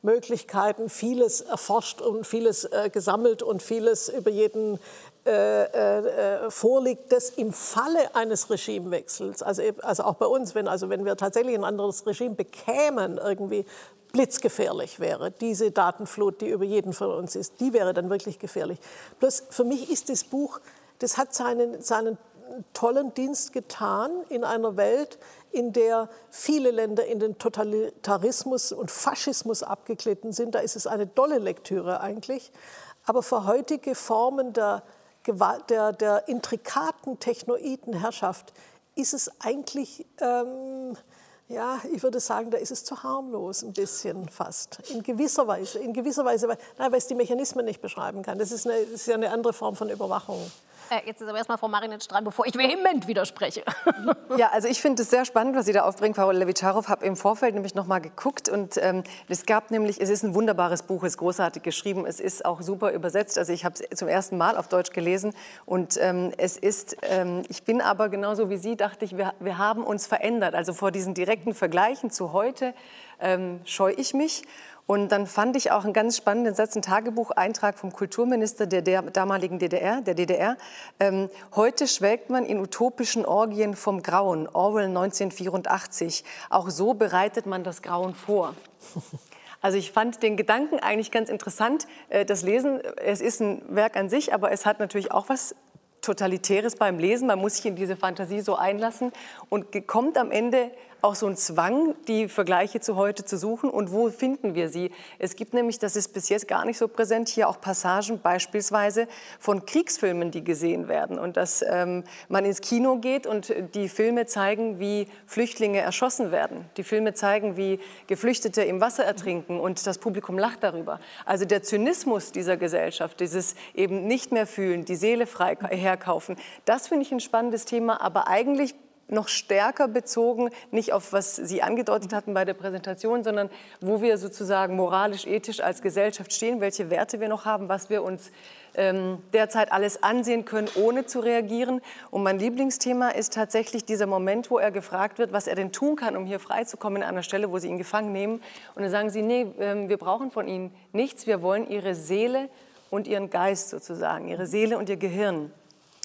Kommunikationsmöglichkeiten vieles erforscht und vieles äh, gesammelt und vieles über jeden äh, äh, vorliegt, das im Falle eines Regimewechsels, also, also auch bei uns, wenn, also wenn wir tatsächlich ein anderes Regime bekämen, irgendwie blitzgefährlich wäre, diese Datenflut, die über jeden von uns ist, die wäre dann wirklich gefährlich. Bloß für mich ist das Buch, das hat seinen, seinen tollen Dienst getan in einer Welt, in der viele Länder in den Totalitarismus und Faschismus abgeglitten sind. Da ist es eine tolle Lektüre eigentlich. Aber für heutige Formen der, der, der intrikaten technoiden Herrschaft ist es eigentlich, ähm, ja, ich würde sagen, da ist es zu harmlos ein bisschen fast. In gewisser Weise, in gewisser Weise, weil, nein, weil es die Mechanismen nicht beschreiben kann. Das ist, eine, das ist ja eine andere Form von Überwachung. Äh, jetzt ist aber erstmal Frau Marinitsch dran, bevor ich vehement widerspreche. *laughs* Ja, also ich finde es sehr spannend, was Sie da aufbringen, Frau Levitscharow. habe im Vorfeld nämlich noch mal geguckt und ähm, es gab nämlich, es ist ein wunderbares Buch, es ist großartig geschrieben, es ist auch super übersetzt. Also ich habe es zum ersten Mal auf Deutsch gelesen und ähm, es ist, ähm, ich bin aber genauso wie Sie, dachte ich, wir, wir haben uns verändert. Also vor diesen direkten Vergleichen zu heute ähm, scheue ich mich. Und dann fand ich auch einen ganz spannenden Satz, einen Tagebucheintrag vom Kulturminister der, der damaligen DDR, der DDR. Ähm, heute schwelgt man in utopischen Orgien vom Grauen, Orwell 1984. Auch so bereitet man das Grauen vor. *laughs* Also ich fand den Gedanken eigentlich ganz interessant. Äh, das Lesen, es ist ein Werk an sich, aber es hat natürlich auch was Totalitäres beim Lesen. Man muss sich in diese Fantasie so einlassen und kommt am Ende auch so ein Zwang, die Vergleiche zu heute zu suchen. Und wo finden wir sie? Es gibt nämlich, das ist bis jetzt gar nicht so präsent, hier auch Passagen beispielsweise von Kriegsfilmen, die gesehen werden. Und dass ähm, man ins Kino geht und die Filme zeigen, wie Flüchtlinge erschossen werden. Die Filme zeigen, wie Geflüchtete im Wasser ertrinken und das Publikum lacht darüber. Also der Zynismus dieser Gesellschaft, dieses eben nicht mehr fühlen, die Seele frei herkaufen, das finde ich ein spannendes Thema. Aber eigentlich noch stärker bezogen, nicht auf was Sie angedeutet hatten bei der Präsentation, sondern wo wir sozusagen moralisch, ethisch als Gesellschaft stehen, welche Werte wir noch haben, was wir uns ähm, derzeit alles ansehen können, ohne zu reagieren. Und mein Lieblingsthema ist tatsächlich dieser Moment, wo er gefragt wird, was er denn tun kann, um hier freizukommen an einer Stelle, wo sie ihn gefangen nehmen. Und dann sagen sie, nee, ähm, wir brauchen von Ihnen nichts, wir wollen Ihre Seele und Ihren Geist sozusagen, Ihre Seele und Ihr Gehirn.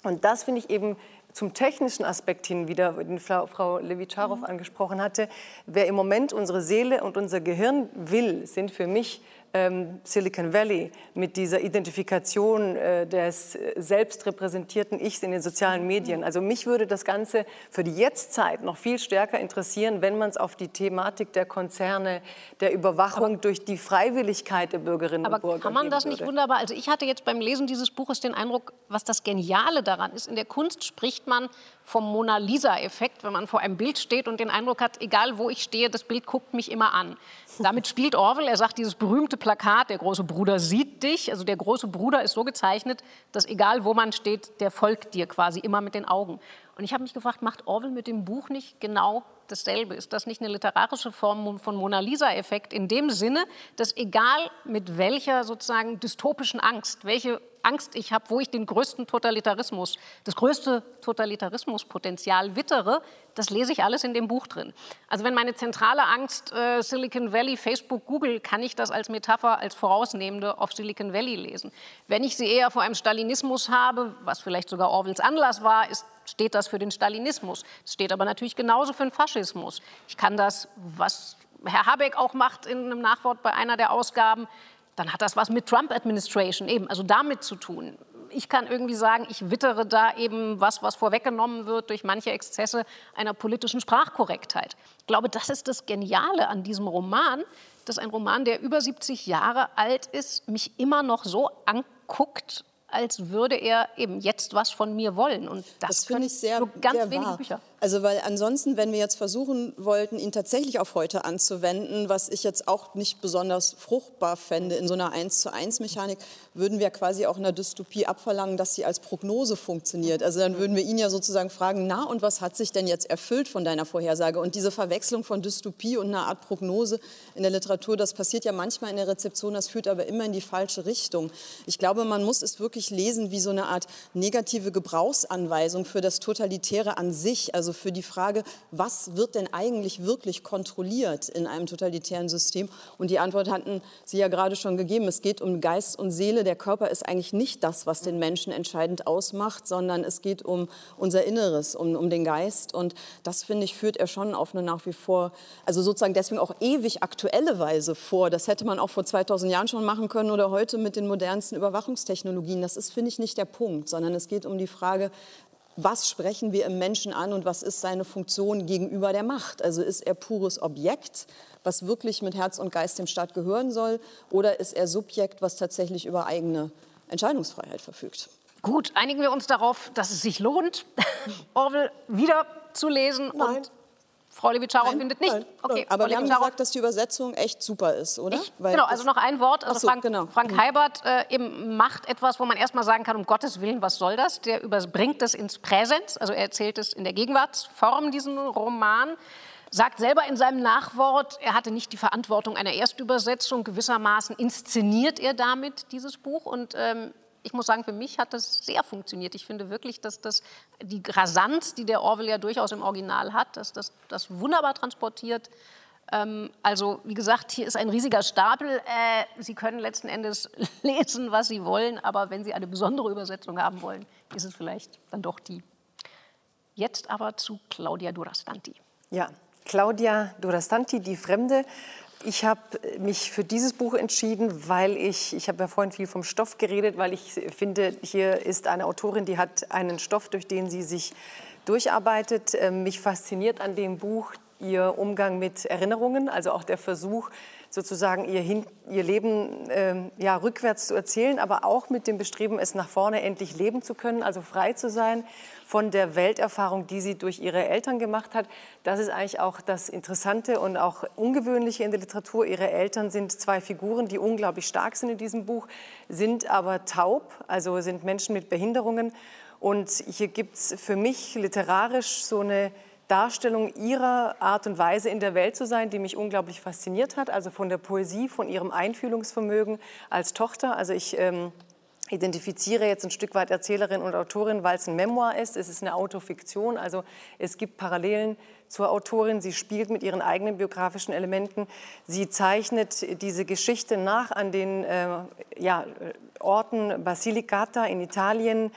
Und das finde ich eben zum technischen Aspekt hin wieder, den Frau, Levitscharow mhm. angesprochen hatte. Wer im Moment unsere Seele und unser Gehirn will, sind für mich ähm, Silicon Valley mit dieser Identifikation äh, des selbst repräsentierten Ichs in den sozialen Medien. Also mich würde das Ganze für die Jetztzeit noch viel stärker interessieren, wenn man es auf die Thematik der Konzerne, der Überwachung aber, durch die Freiwilligkeit der Bürgerinnen aber und Bürger. Kann man das nicht wunderbar? Also ich hatte jetzt beim Lesen dieses Buches den Eindruck, was das Geniale daran ist. In der Kunst spricht man vom Mona Lisa-Effekt, wenn man vor einem Bild steht und den Eindruck hat, egal wo ich stehe, das Bild guckt mich immer an. Damit spielt Orwell. Er sagt, dieses berühmte Plakat, der große Bruder sieht dich. Also der große Bruder ist so gezeichnet, dass egal wo man steht, der folgt dir quasi immer mit den Augen. Und ich habe mich gefragt, macht Orwell mit dem Buch nicht genau dasselbe? Ist das nicht eine literarische Form von Mona Lisa-Effekt in dem Sinne, dass egal mit welcher sozusagen dystopischen Angst, welche Angst ich habe, wo ich den größten Totalitarismus, das größte Totalitarismuspotenzial wittere, das lese ich alles in dem Buch drin. Also wenn meine zentrale Angst äh, Silicon Valley, Facebook, Google, kann ich das als Metapher, als Vorausnehmende auf Silicon Valley lesen. Wenn ich sie eher vor einem Stalinismus habe, was vielleicht sogar Orwells Anlass war, ist, steht das für den Stalinismus. Es steht aber natürlich genauso für den Faschismus. Ich kann das, was Herr Habeck auch macht in einem Nachwort bei einer der Ausgaben, dann hat das was mit Trump-Administration eben, also damit zu tun. Ich kann irgendwie sagen, ich wittere da eben was, was vorweggenommen wird durch manche Exzesse einer politischen Sprachkorrektheit. Ich glaube, das ist das Geniale an diesem Roman, dass ein Roman, der über 70 Jahre alt ist, mich immer noch so anguckt als würde er eben jetzt was von mir wollen. Und das, das finde ich sehr, so ganz sehr wenige wahr. Bücher. Also weil ansonsten, wenn wir jetzt versuchen wollten, ihn tatsächlich auf heute anzuwenden, was ich jetzt auch nicht besonders fruchtbar fände in so einer 1 zu 1 Mechanik, würden wir quasi auch einer Dystopie abverlangen, dass sie als Prognose funktioniert. Also dann würden wir ihn ja sozusagen fragen, na und was hat sich denn jetzt erfüllt von deiner Vorhersage? Und diese Verwechslung von Dystopie und einer Art Prognose in der Literatur, das passiert ja manchmal in der Rezeption, das führt aber immer in die falsche Richtung. Ich glaube, man muss es wirklich lesen wie so eine Art negative Gebrauchsanweisung für das Totalitäre an sich, also für die Frage, was wird denn eigentlich wirklich kontrolliert in einem totalitären System? Und die Antwort hatten Sie ja gerade schon gegeben. Es geht um Geist und Seele. Der Körper ist eigentlich nicht das, was den Menschen entscheidend ausmacht, sondern es geht um unser Inneres, um, um den Geist. Und das, finde ich, führt er schon auf eine nach wie vor, also sozusagen deswegen auch ewig aktuelle Weise vor. Das hätte man auch vor 2000 Jahren schon machen können oder heute mit den modernsten Überwachungstechnologien. Das ist, finde ich, nicht der Punkt, sondern es geht um die Frage, was sprechen wir im Menschen an und was ist seine Funktion gegenüber der Macht? Also ist er pures Objekt, was wirklich mit Herz und Geist dem Staat gehören soll, oder ist er Subjekt, was tatsächlich über eigene Entscheidungsfreiheit verfügt? Gut, einigen wir uns darauf, dass es sich lohnt, *laughs* Orwell wieder zu lesen Nein. und Frau Levitscharow Nein, findet nicht. nein, okay, Aber Frau wir haben gesagt, dass die Übersetzung echt super ist, oder? Ich, genau, also noch ein Wort. Also so, Frank, genau. Frank Mhm. Heibert äh, eben macht etwas, wo man erstmal sagen kann, um Gottes Willen, was soll das? Der überbringt es ins Präsens, also er erzählt es in der Gegenwartsform, diesen Roman. Sagt selber in seinem Nachwort, er hatte nicht die Verantwortung einer Erstübersetzung. Gewissermaßen inszeniert er damit dieses Buch. Und ähm, ich muss sagen, für mich hat das sehr funktioniert. Ich finde wirklich, dass das die Rasanz, die der Orwell ja durchaus im Original hat, dass das, das wunderbar transportiert. Ähm, also wie gesagt, hier ist ein riesiger Stapel. Äh, Sie können letzten Endes *laughs* lesen, was Sie wollen, aber wenn Sie eine besondere Übersetzung haben wollen, ist es vielleicht dann doch die. Jetzt aber zu Claudia Durastanti. Ja, Claudia Durastanti, Die Fremde. Ich habe mich für dieses Buch entschieden, weil ich, ich habe ja vorhin viel vom Stoff geredet, weil ich finde, hier ist eine Autorin, die hat einen Stoff, durch den sie sich durcharbeitet. Ähm, Mich fasziniert an dem Buch ihr Umgang mit Erinnerungen, also auch der Versuch, sozusagen ihr, Hin ihr Leben ähm, ja, rückwärts zu erzählen, aber auch mit dem Bestreben, es nach vorne endlich leben zu können, also frei zu sein von der Welterfahrung, die sie durch ihre Eltern gemacht hat. Das ist eigentlich auch das Interessante und auch Ungewöhnliche in der Literatur. Ihre Eltern sind zwei Figuren, die unglaublich stark sind in diesem Buch, sind aber taub, also sind Menschen mit Behinderungen. Und hier gibt es für mich literarisch so eine Darstellung ihrer Art und Weise in der Welt zu sein, die mich unglaublich fasziniert hat. Also von der Poesie, von ihrem Einfühlungsvermögen als Tochter. Also ich ähm, identifiziere jetzt ein Stück weit Erzählerin und Autorin, weil es ein Memoir ist. Es ist eine Autofiktion. Also es gibt Parallelen zur Autorin. Sie spielt mit ihren eigenen biografischen Elementen. Sie zeichnet diese Geschichte nach an den äh, ja, Orten Basilicata in Italien,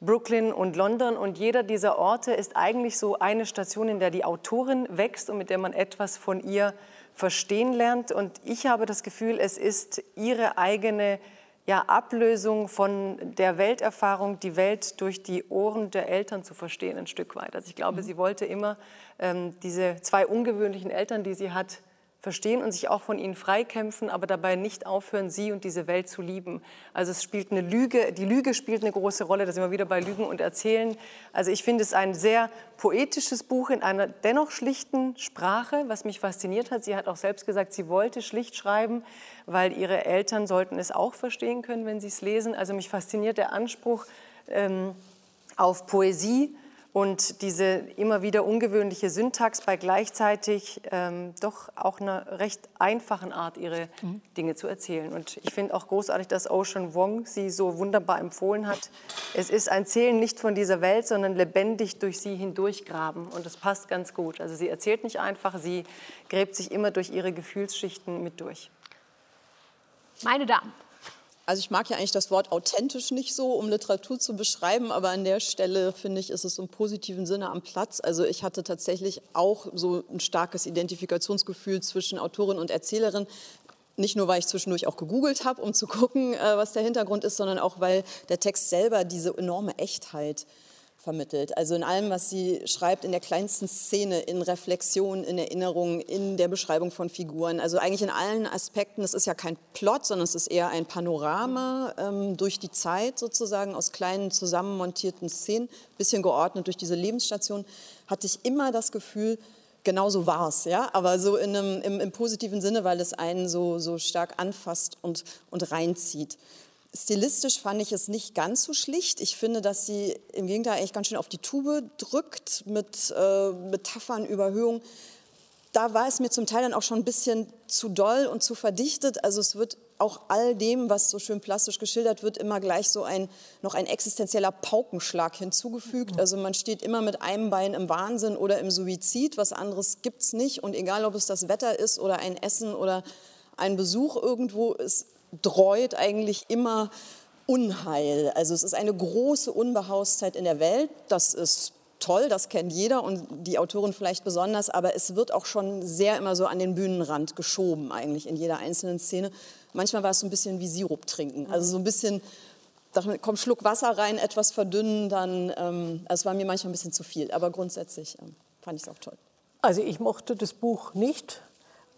Brooklyn und London. Und jeder dieser Orte ist eigentlich so eine Station, in der die Autorin wächst und mit der man etwas von ihr verstehen lernt. Und ich habe das Gefühl, es ist ihre eigene ja, Ablösung von der Welterfahrung, die Welt durch die Ohren der Eltern zu verstehen, ein Stück weit. Also ich glaube, sie wollte immer ähm, diese zwei ungewöhnlichen Eltern, die sie hat, verstehen und sich auch von ihnen freikämpfen, aber dabei nicht aufhören, sie und diese Welt zu lieben. Also es spielt eine Lüge, die Lüge spielt eine große Rolle, da sind wir wieder bei Lügen und Erzählen. Also ich finde es ein sehr poetisches Buch in einer dennoch schlichten Sprache, was mich fasziniert hat. Sie hat auch selbst gesagt, sie wollte schlicht schreiben, weil ihre Eltern sollten es auch verstehen können, wenn sie es lesen. Also mich fasziniert der Anspruch ähm, auf Poesie, Und diese immer wieder ungewöhnliche Syntax bei gleichzeitig ähm, doch auch einer recht einfachen Art, ihre mhm. Dinge zu erzählen. Und ich finde auch großartig, dass Ocean Wong sie so wunderbar empfohlen hat. Es ist ein Zählen nicht von dieser Welt, sondern lebendig durch sie hindurchgraben. Und das passt ganz gut. Also sie erzählt nicht einfach, sie gräbt sich immer durch ihre Gefühlsschichten mit durch. Meine Damen, also ich mag ja eigentlich das Wort authentisch nicht so, um Literatur zu beschreiben, aber an der Stelle finde ich, ist es im positiven Sinne am Platz. Also ich hatte tatsächlich auch so ein starkes Identifikationsgefühl zwischen Autorin und Erzählerin. Nicht nur, weil ich zwischendurch auch gegoogelt habe, um zu gucken, äh, was der Hintergrund ist, sondern auch, weil der Text selber diese enorme Echtheit vermittelt. Also in allem, was sie schreibt, in der kleinsten Szene, in Reflexion, in Erinnerung, in der Beschreibung von Figuren. Also eigentlich in allen Aspekten. Es ist ja kein Plot, sondern es ist eher ein Panorama ähm, durch die Zeit sozusagen aus kleinen zusammenmontierten Szenen, bisschen geordnet durch diese Lebensstation. Hatte ich immer das Gefühl, genauso war es, ja, aber so in einem, im, im, positiven Sinne, weil es einen so, so stark anfasst und, und reinzieht. Stilistisch fand ich es nicht ganz so schlicht. Ich finde, dass sie im Gegenteil eigentlich ganz schön auf die Tube drückt mit äh, Metaphern, Überhöhungen. Da war es mir zum Teil dann auch schon ein bisschen zu doll und zu verdichtet. Also es wird auch all dem, was so schön plastisch geschildert wird, immer gleich so ein noch ein existenzieller Paukenschlag hinzugefügt. Also man steht immer mit einem Bein im Wahnsinn oder im Suizid. Was anderes gibt es nicht. Und egal, ob es das Wetter ist oder ein Essen oder ein Besuch irgendwo, es dreut eigentlich immer Unheil. Also es ist eine große Unbehaustheit in der Welt. Das ist toll, das kennt jeder und die Autorin vielleicht besonders, aber es wird auch schon sehr immer so an den Bühnenrand geschoben eigentlich in jeder einzelnen Szene. Manchmal war es so ein bisschen wie Sirup trinken, also so ein bisschen, da kommt Schluck Wasser rein, etwas verdünnen, dann, ähm, es war mir manchmal ein bisschen zu viel, aber grundsätzlich ähm, fand ich es auch toll. Also ich mochte das Buch nicht,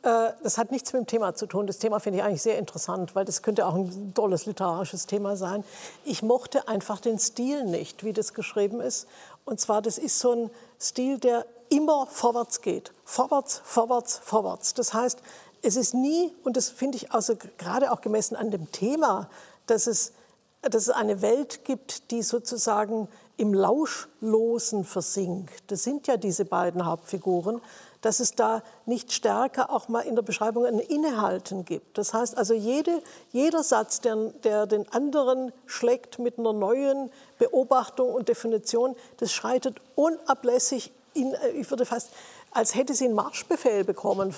das hat nichts mit dem Thema zu tun. Das Thema finde ich eigentlich sehr interessant, weil das könnte auch ein tolles literarisches Thema sein. Ich mochte einfach den Stil nicht, wie das geschrieben ist. Und zwar, das ist so ein Stil, der immer vorwärts geht. Vorwärts, vorwärts, vorwärts. Das heißt, es ist nie, und das finde ich also gerade auch gemessen an dem Thema, dass es, dass es eine Welt gibt, die sozusagen im Lauschlosen versinkt. Das sind ja diese beiden Hauptfiguren dass es da nicht stärker auch mal in der Beschreibung ein Innehalten gibt. Das heißt also, jede, jeder Satz, der, der den anderen schlägt mit einer neuen Beobachtung und Definition, das schreitet unablässig in, äh, ich würde fast als hätte sie einen Marschbefehl bekommen,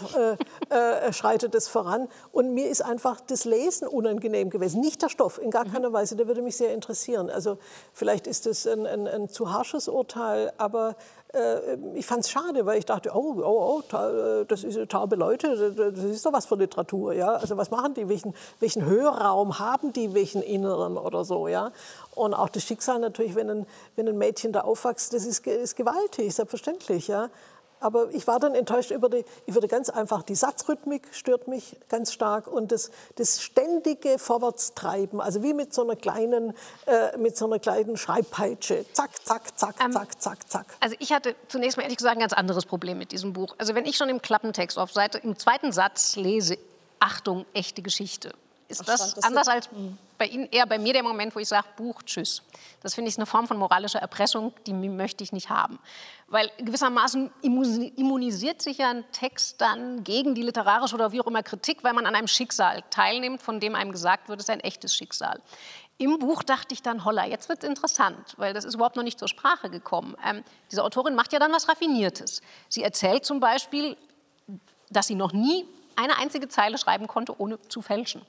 äh, äh, schreitet es voran. Und mir ist einfach das Lesen unangenehm gewesen. Nicht der Stoff, in gar keiner Weise, der würde mich sehr interessieren. Also vielleicht ist das ein, ein, ein zu harsches Urteil, aber äh, ich fand es schade, weil ich dachte, oh, oh, oh äh, das ist taube Leute, das ist doch was für Literatur, ja. Also was machen die, welchen, welchen Hörraum haben die, welchen Inneren oder so, ja. Und auch das Schicksal natürlich, wenn ein, wenn ein Mädchen da aufwächst, das ist, ist gewaltig, selbstverständlich, ja. Aber ich war dann enttäuscht über die, ich würde ganz einfach, die Satzrhythmik stört mich ganz stark und das, das ständige Vorwärtstreiben, also wie mit so einer kleinen, äh, mit so einer kleinen Schreibpeitsche. Zack, zack, zack, ähm, zack, zack, zack. Also ich hatte zunächst mal ehrlich gesagt ein ganz anderes Problem mit diesem Buch. Also wenn ich schon im Klappentext auf Seite, im zweiten Satz lese, Achtung, echte Geschichte, ist Ach, das, das anders als bei Ihnen, eher bei mir der Moment, wo ich sage, Buch, tschüss. Das finde ich eine Form von moralischer Erpressung, die möchte ich nicht haben. Weil gewissermaßen immunisiert sich ja ein Text dann gegen die literarische oder wie auch immer Kritik, weil man an einem Schicksal teilnimmt, von dem einem gesagt wird, es ist ein echtes Schicksal. Im Buch dachte ich dann, holla, jetzt wird es interessant, weil das ist überhaupt noch nicht zur Sprache gekommen. Ähm, diese Autorin macht ja dann was Raffiniertes. Sie erzählt zum Beispiel, dass sie noch nie eine einzige Zeile schreiben konnte, ohne zu fälschen.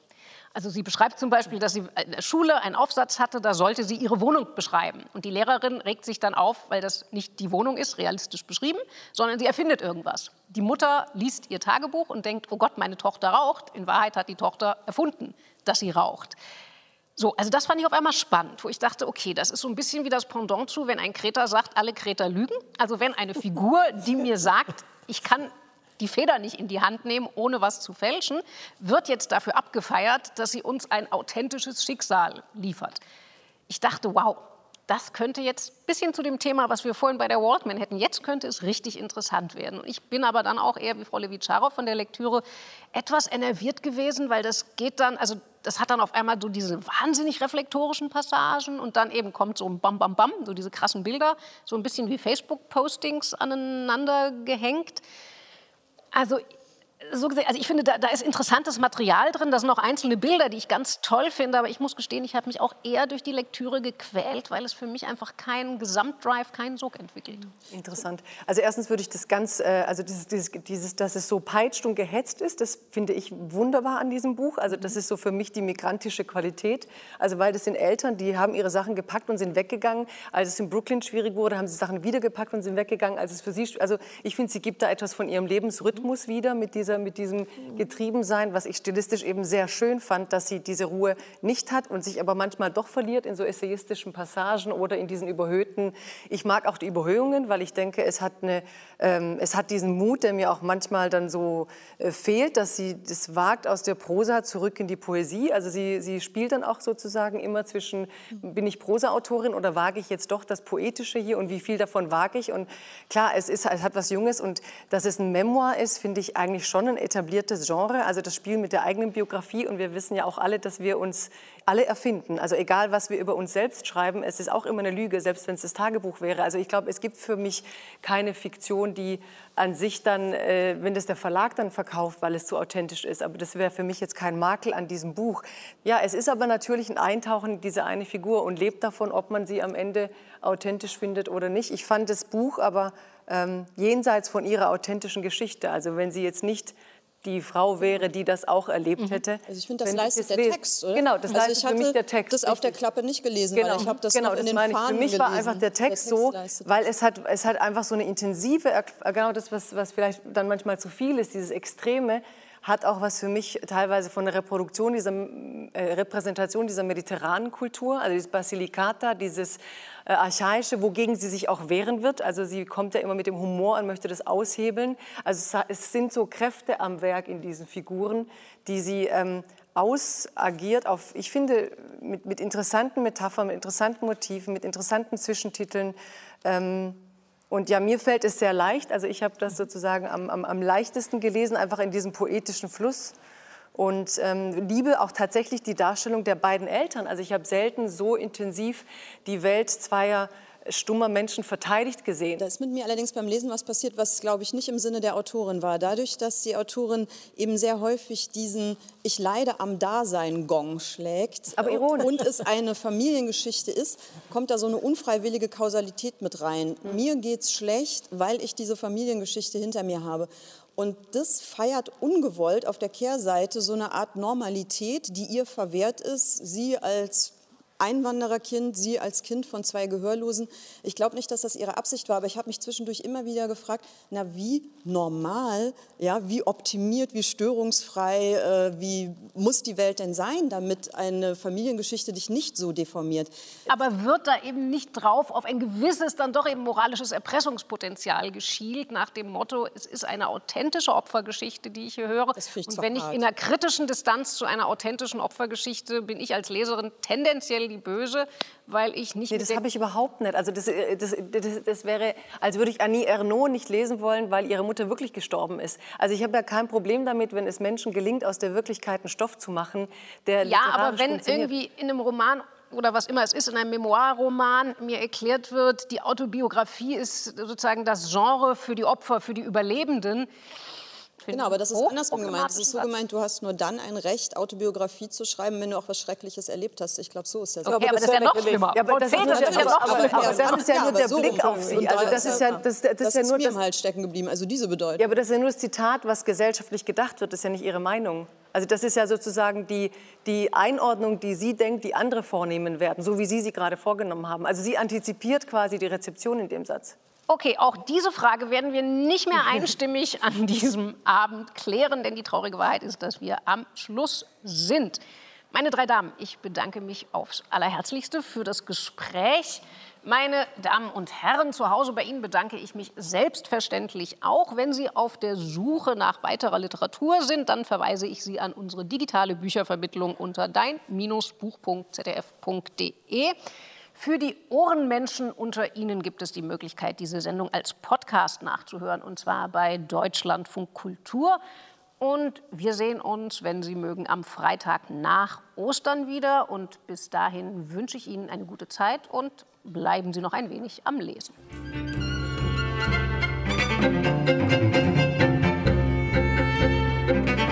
Also sie beschreibt zum Beispiel, dass sie in der Schule einen Aufsatz hatte, da sollte sie ihre Wohnung beschreiben. Und die Lehrerin regt sich dann auf, weil das nicht die Wohnung ist, realistisch beschrieben, sondern sie erfindet irgendwas. Die Mutter liest ihr Tagebuch und denkt, oh Gott, meine Tochter raucht. In Wahrheit hat die Tochter erfunden, dass sie raucht. So, also das fand ich auf einmal spannend, wo ich dachte, okay, das ist so ein bisschen wie das Pendant zu, wenn ein Kreter sagt, alle Kreter lügen. Also wenn eine Figur, die mir sagt, ich kann die Feder nicht in die Hand nehmen, ohne was zu fälschen, wird jetzt dafür abgefeiert, dass sie uns ein authentisches Schicksal liefert. Ich dachte, wow, das könnte jetzt ein bisschen zu dem Thema, was wir vorhin bei der Walkman hätten, jetzt könnte es richtig interessant werden. Ich bin aber dann auch eher wie Frau Levitscharow von der Lektüre etwas enerviert gewesen, weil das geht dann, also das hat dann auf einmal so diese wahnsinnig reflektorischen Passagen und dann eben kommt so ein Bam, Bam, Bam, so diese krassen Bilder, so ein bisschen wie Facebook-Postings aneinander gehängt. Also so gesehen, also ich finde, da, da, ist interessantes Material drin. Da sind auch einzelne Bilder, die ich ganz toll finde. Aber ich muss gestehen, ich habe mich auch eher durch die Lektüre gequält, weil es für mich einfach keinen Gesamtdrive, keinen Sog entwickelt. Interessant. Also erstens würde ich das ganz, äh, also dieses, dieses, dieses, dass es so peitscht und gehetzt ist, das finde ich wunderbar an diesem Buch. Also das ist so für mich die migrantische Qualität. Also weil das sind Eltern, die haben ihre Sachen gepackt und sind weggegangen. Als es in Brooklyn schwierig wurde, haben sie Sachen wieder gepackt und sind weggegangen. Als es für sie, also ich finde, sie gibt da etwas von ihrem Lebensrhythmus wieder mit dieser dieser, mit diesem Getriebensein, was ich stilistisch eben sehr schön fand, dass sie diese Ruhe nicht hat und sich aber manchmal doch verliert in so essayistischen Passagen oder in diesen überhöhten. Ich mag auch die Überhöhungen, weil ich denke, es hat, eine, ähm, es hat diesen Mut, der mir auch manchmal dann so äh, fehlt, dass sie das wagt aus der Prosa zurück in die Poesie. Also sie, sie spielt dann auch sozusagen immer zwischen, bin ich Prosa-Autorin oder wage ich jetzt doch das Poetische hier und wie viel davon wage ich? Und klar, es, ist, es hat was Junges und dass es ein Memoir ist, finde ich eigentlich schon ein etabliertes Genre, also das Spiel mit der eigenen Biografie. Und wir wissen ja auch alle, dass wir uns alle erfinden. Also egal, was wir über uns selbst schreiben, es ist auch immer eine Lüge, selbst wenn es das Tagebuch wäre. Also ich glaube, es gibt für mich keine Fiktion, die an sich dann, äh, wenn das der Verlag dann verkauft, weil es zu authentisch ist. Aber das wäre für mich jetzt kein Makel an diesem Buch. Ja, es ist aber natürlich ein Eintauchen in diese eine Figur und lebt davon, ob man sie am Ende authentisch findet oder nicht. Ich fand das Buch aber ähm, jenseits von ihrer authentischen Geschichte. Also wenn sie jetzt nicht die Frau wäre, die das auch erlebt mhm. hätte. Also ich finde, das leistet der Text, oder? Genau, das also leistet ich für mich der Text. das auf der Klappe nicht gelesen, genau. weil ich habe das genau, noch in das den meine Fahnen Für mich gelesen. war einfach der Text, der Text so, weil es hat, es hat einfach so eine intensive, genau das, was, was vielleicht dann manchmal zu viel ist, dieses Extreme, hat auch was für mich teilweise von der Reproduktion dieser äh, Repräsentation dieser mediterranen Kultur, also dieses Basilicata, dieses äh, archaische, wogegen sie sich auch wehren wird. Also sie kommt ja immer mit dem Humor und möchte das aushebeln. Also es, es sind so Kräfte am Werk in diesen Figuren, die sie ähm, ausagiert auf, ich finde, mit, mit interessanten Metaphern, mit interessanten Motiven, mit interessanten Zwischentiteln. Ähm, und ja, mir fällt es sehr leicht. Also ich habe das sozusagen am, am, am, leichtesten gelesen, einfach in diesem poetischen Fluss. Und ähm, liebe auch tatsächlich die Darstellung der beiden Eltern. Also ich habe selten so intensiv die Welt zweier stummer Menschen verteidigt gesehen. Da ist mit mir allerdings beim Lesen was passiert, was, glaube ich, nicht im Sinne der Autorin war. Dadurch, dass die Autorin eben sehr häufig diesen Ich leide am Dasein-Gong schlägt Aber ironisch. und es eine Familiengeschichte ist, kommt da so eine unfreiwillige Kausalität mit rein. Mhm. Mir geht's schlecht, weil ich diese Familiengeschichte hinter mir habe. Und das feiert ungewollt auf der Kehrseite so eine Art Normalität, die ihr verwehrt ist. Sie als Einwandererkind, sie als Kind von zwei Gehörlosen. Ich glaube nicht, dass das ihre Absicht war, aber ich habe mich zwischendurch immer wieder gefragt, na wie normal, ja, wie optimiert, wie störungsfrei, äh, wie muss die Welt denn sein, damit eine Familiengeschichte dich nicht so deformiert. Aber wird da eben nicht drauf auf ein gewisses, dann doch eben moralisches Erpressungspotenzial geschielt, nach dem Motto, es ist eine authentische Opfergeschichte, die ich hier höre. Ich Und wenn ich in einer kritischen Distanz zu einer authentischen Opfergeschichte bin ich als Leserin tendenziell die Böse, weil ich nicht. Nee, das habe ich überhaupt nicht. Also das, äh, das, das, das, wäre, als würde ich Annie Ernaux nicht lesen wollen, weil ihre Mutter wirklich gestorben ist. Also ich habe ja kein Problem damit, wenn es Menschen gelingt, aus der Wirklichkeit einen Stoff zu machen, der Ja, aber wenn irgendwie in einem Roman oder was immer es ist, in einem Memoirroman mir erklärt wird, die Autobiografie ist sozusagen das Genre für die Opfer, für die Überlebenden, Genau, aber das ist andersrum gemeint. Es ist so gemeint, du hast nur dann ein Recht, Autobiografie zu schreiben, wenn du auch was Schreckliches erlebt hast. Ich glaube, so ist das. Okay, aber, aber das ist ja noch schlimmer. Ja, aber das, ist, das, ja noch aber, aber das ist ja nur der so Blick auf sie. Also das ist ja das, das, das ist ja nur mir halt stecken geblieben. Also diese Bedeutung. Ja, aber das ist ja nur das Zitat, was gesellschaftlich gedacht wird. Das ist ja nicht ihre Meinung. Also das ist ja sozusagen die, die Einordnung, die sie denkt, die andere vornehmen werden, so wie Sie sie gerade vorgenommen haben. Also sie antizipiert quasi die Rezeption in dem Satz. Okay, auch diese Frage werden wir nicht mehr *laughs* einstimmig an diesem Abend klären, denn die traurige Wahrheit ist, dass wir am Schluss sind. Meine drei Damen, ich bedanke mich aufs Allerherzlichste für das Gespräch. Meine Damen und Herren, zu Hause bei Ihnen bedanke ich mich selbstverständlich auch. Wenn Sie auf der Suche nach weiterer Literatur sind, dann verweise ich Sie an unsere digitale Büchervermittlung unter dein-buch.zdf.de. Für die Ohrenmenschen unter Ihnen gibt es die Möglichkeit, diese Sendung als Podcast nachzuhören, und zwar bei Deutschlandfunk Kultur. Und wir sehen uns, wenn Sie mögen, am Freitag nach Ostern wieder. Und bis dahin wünsche ich Ihnen eine gute Zeit und bleiben Sie noch ein wenig am Lesen.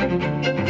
Musik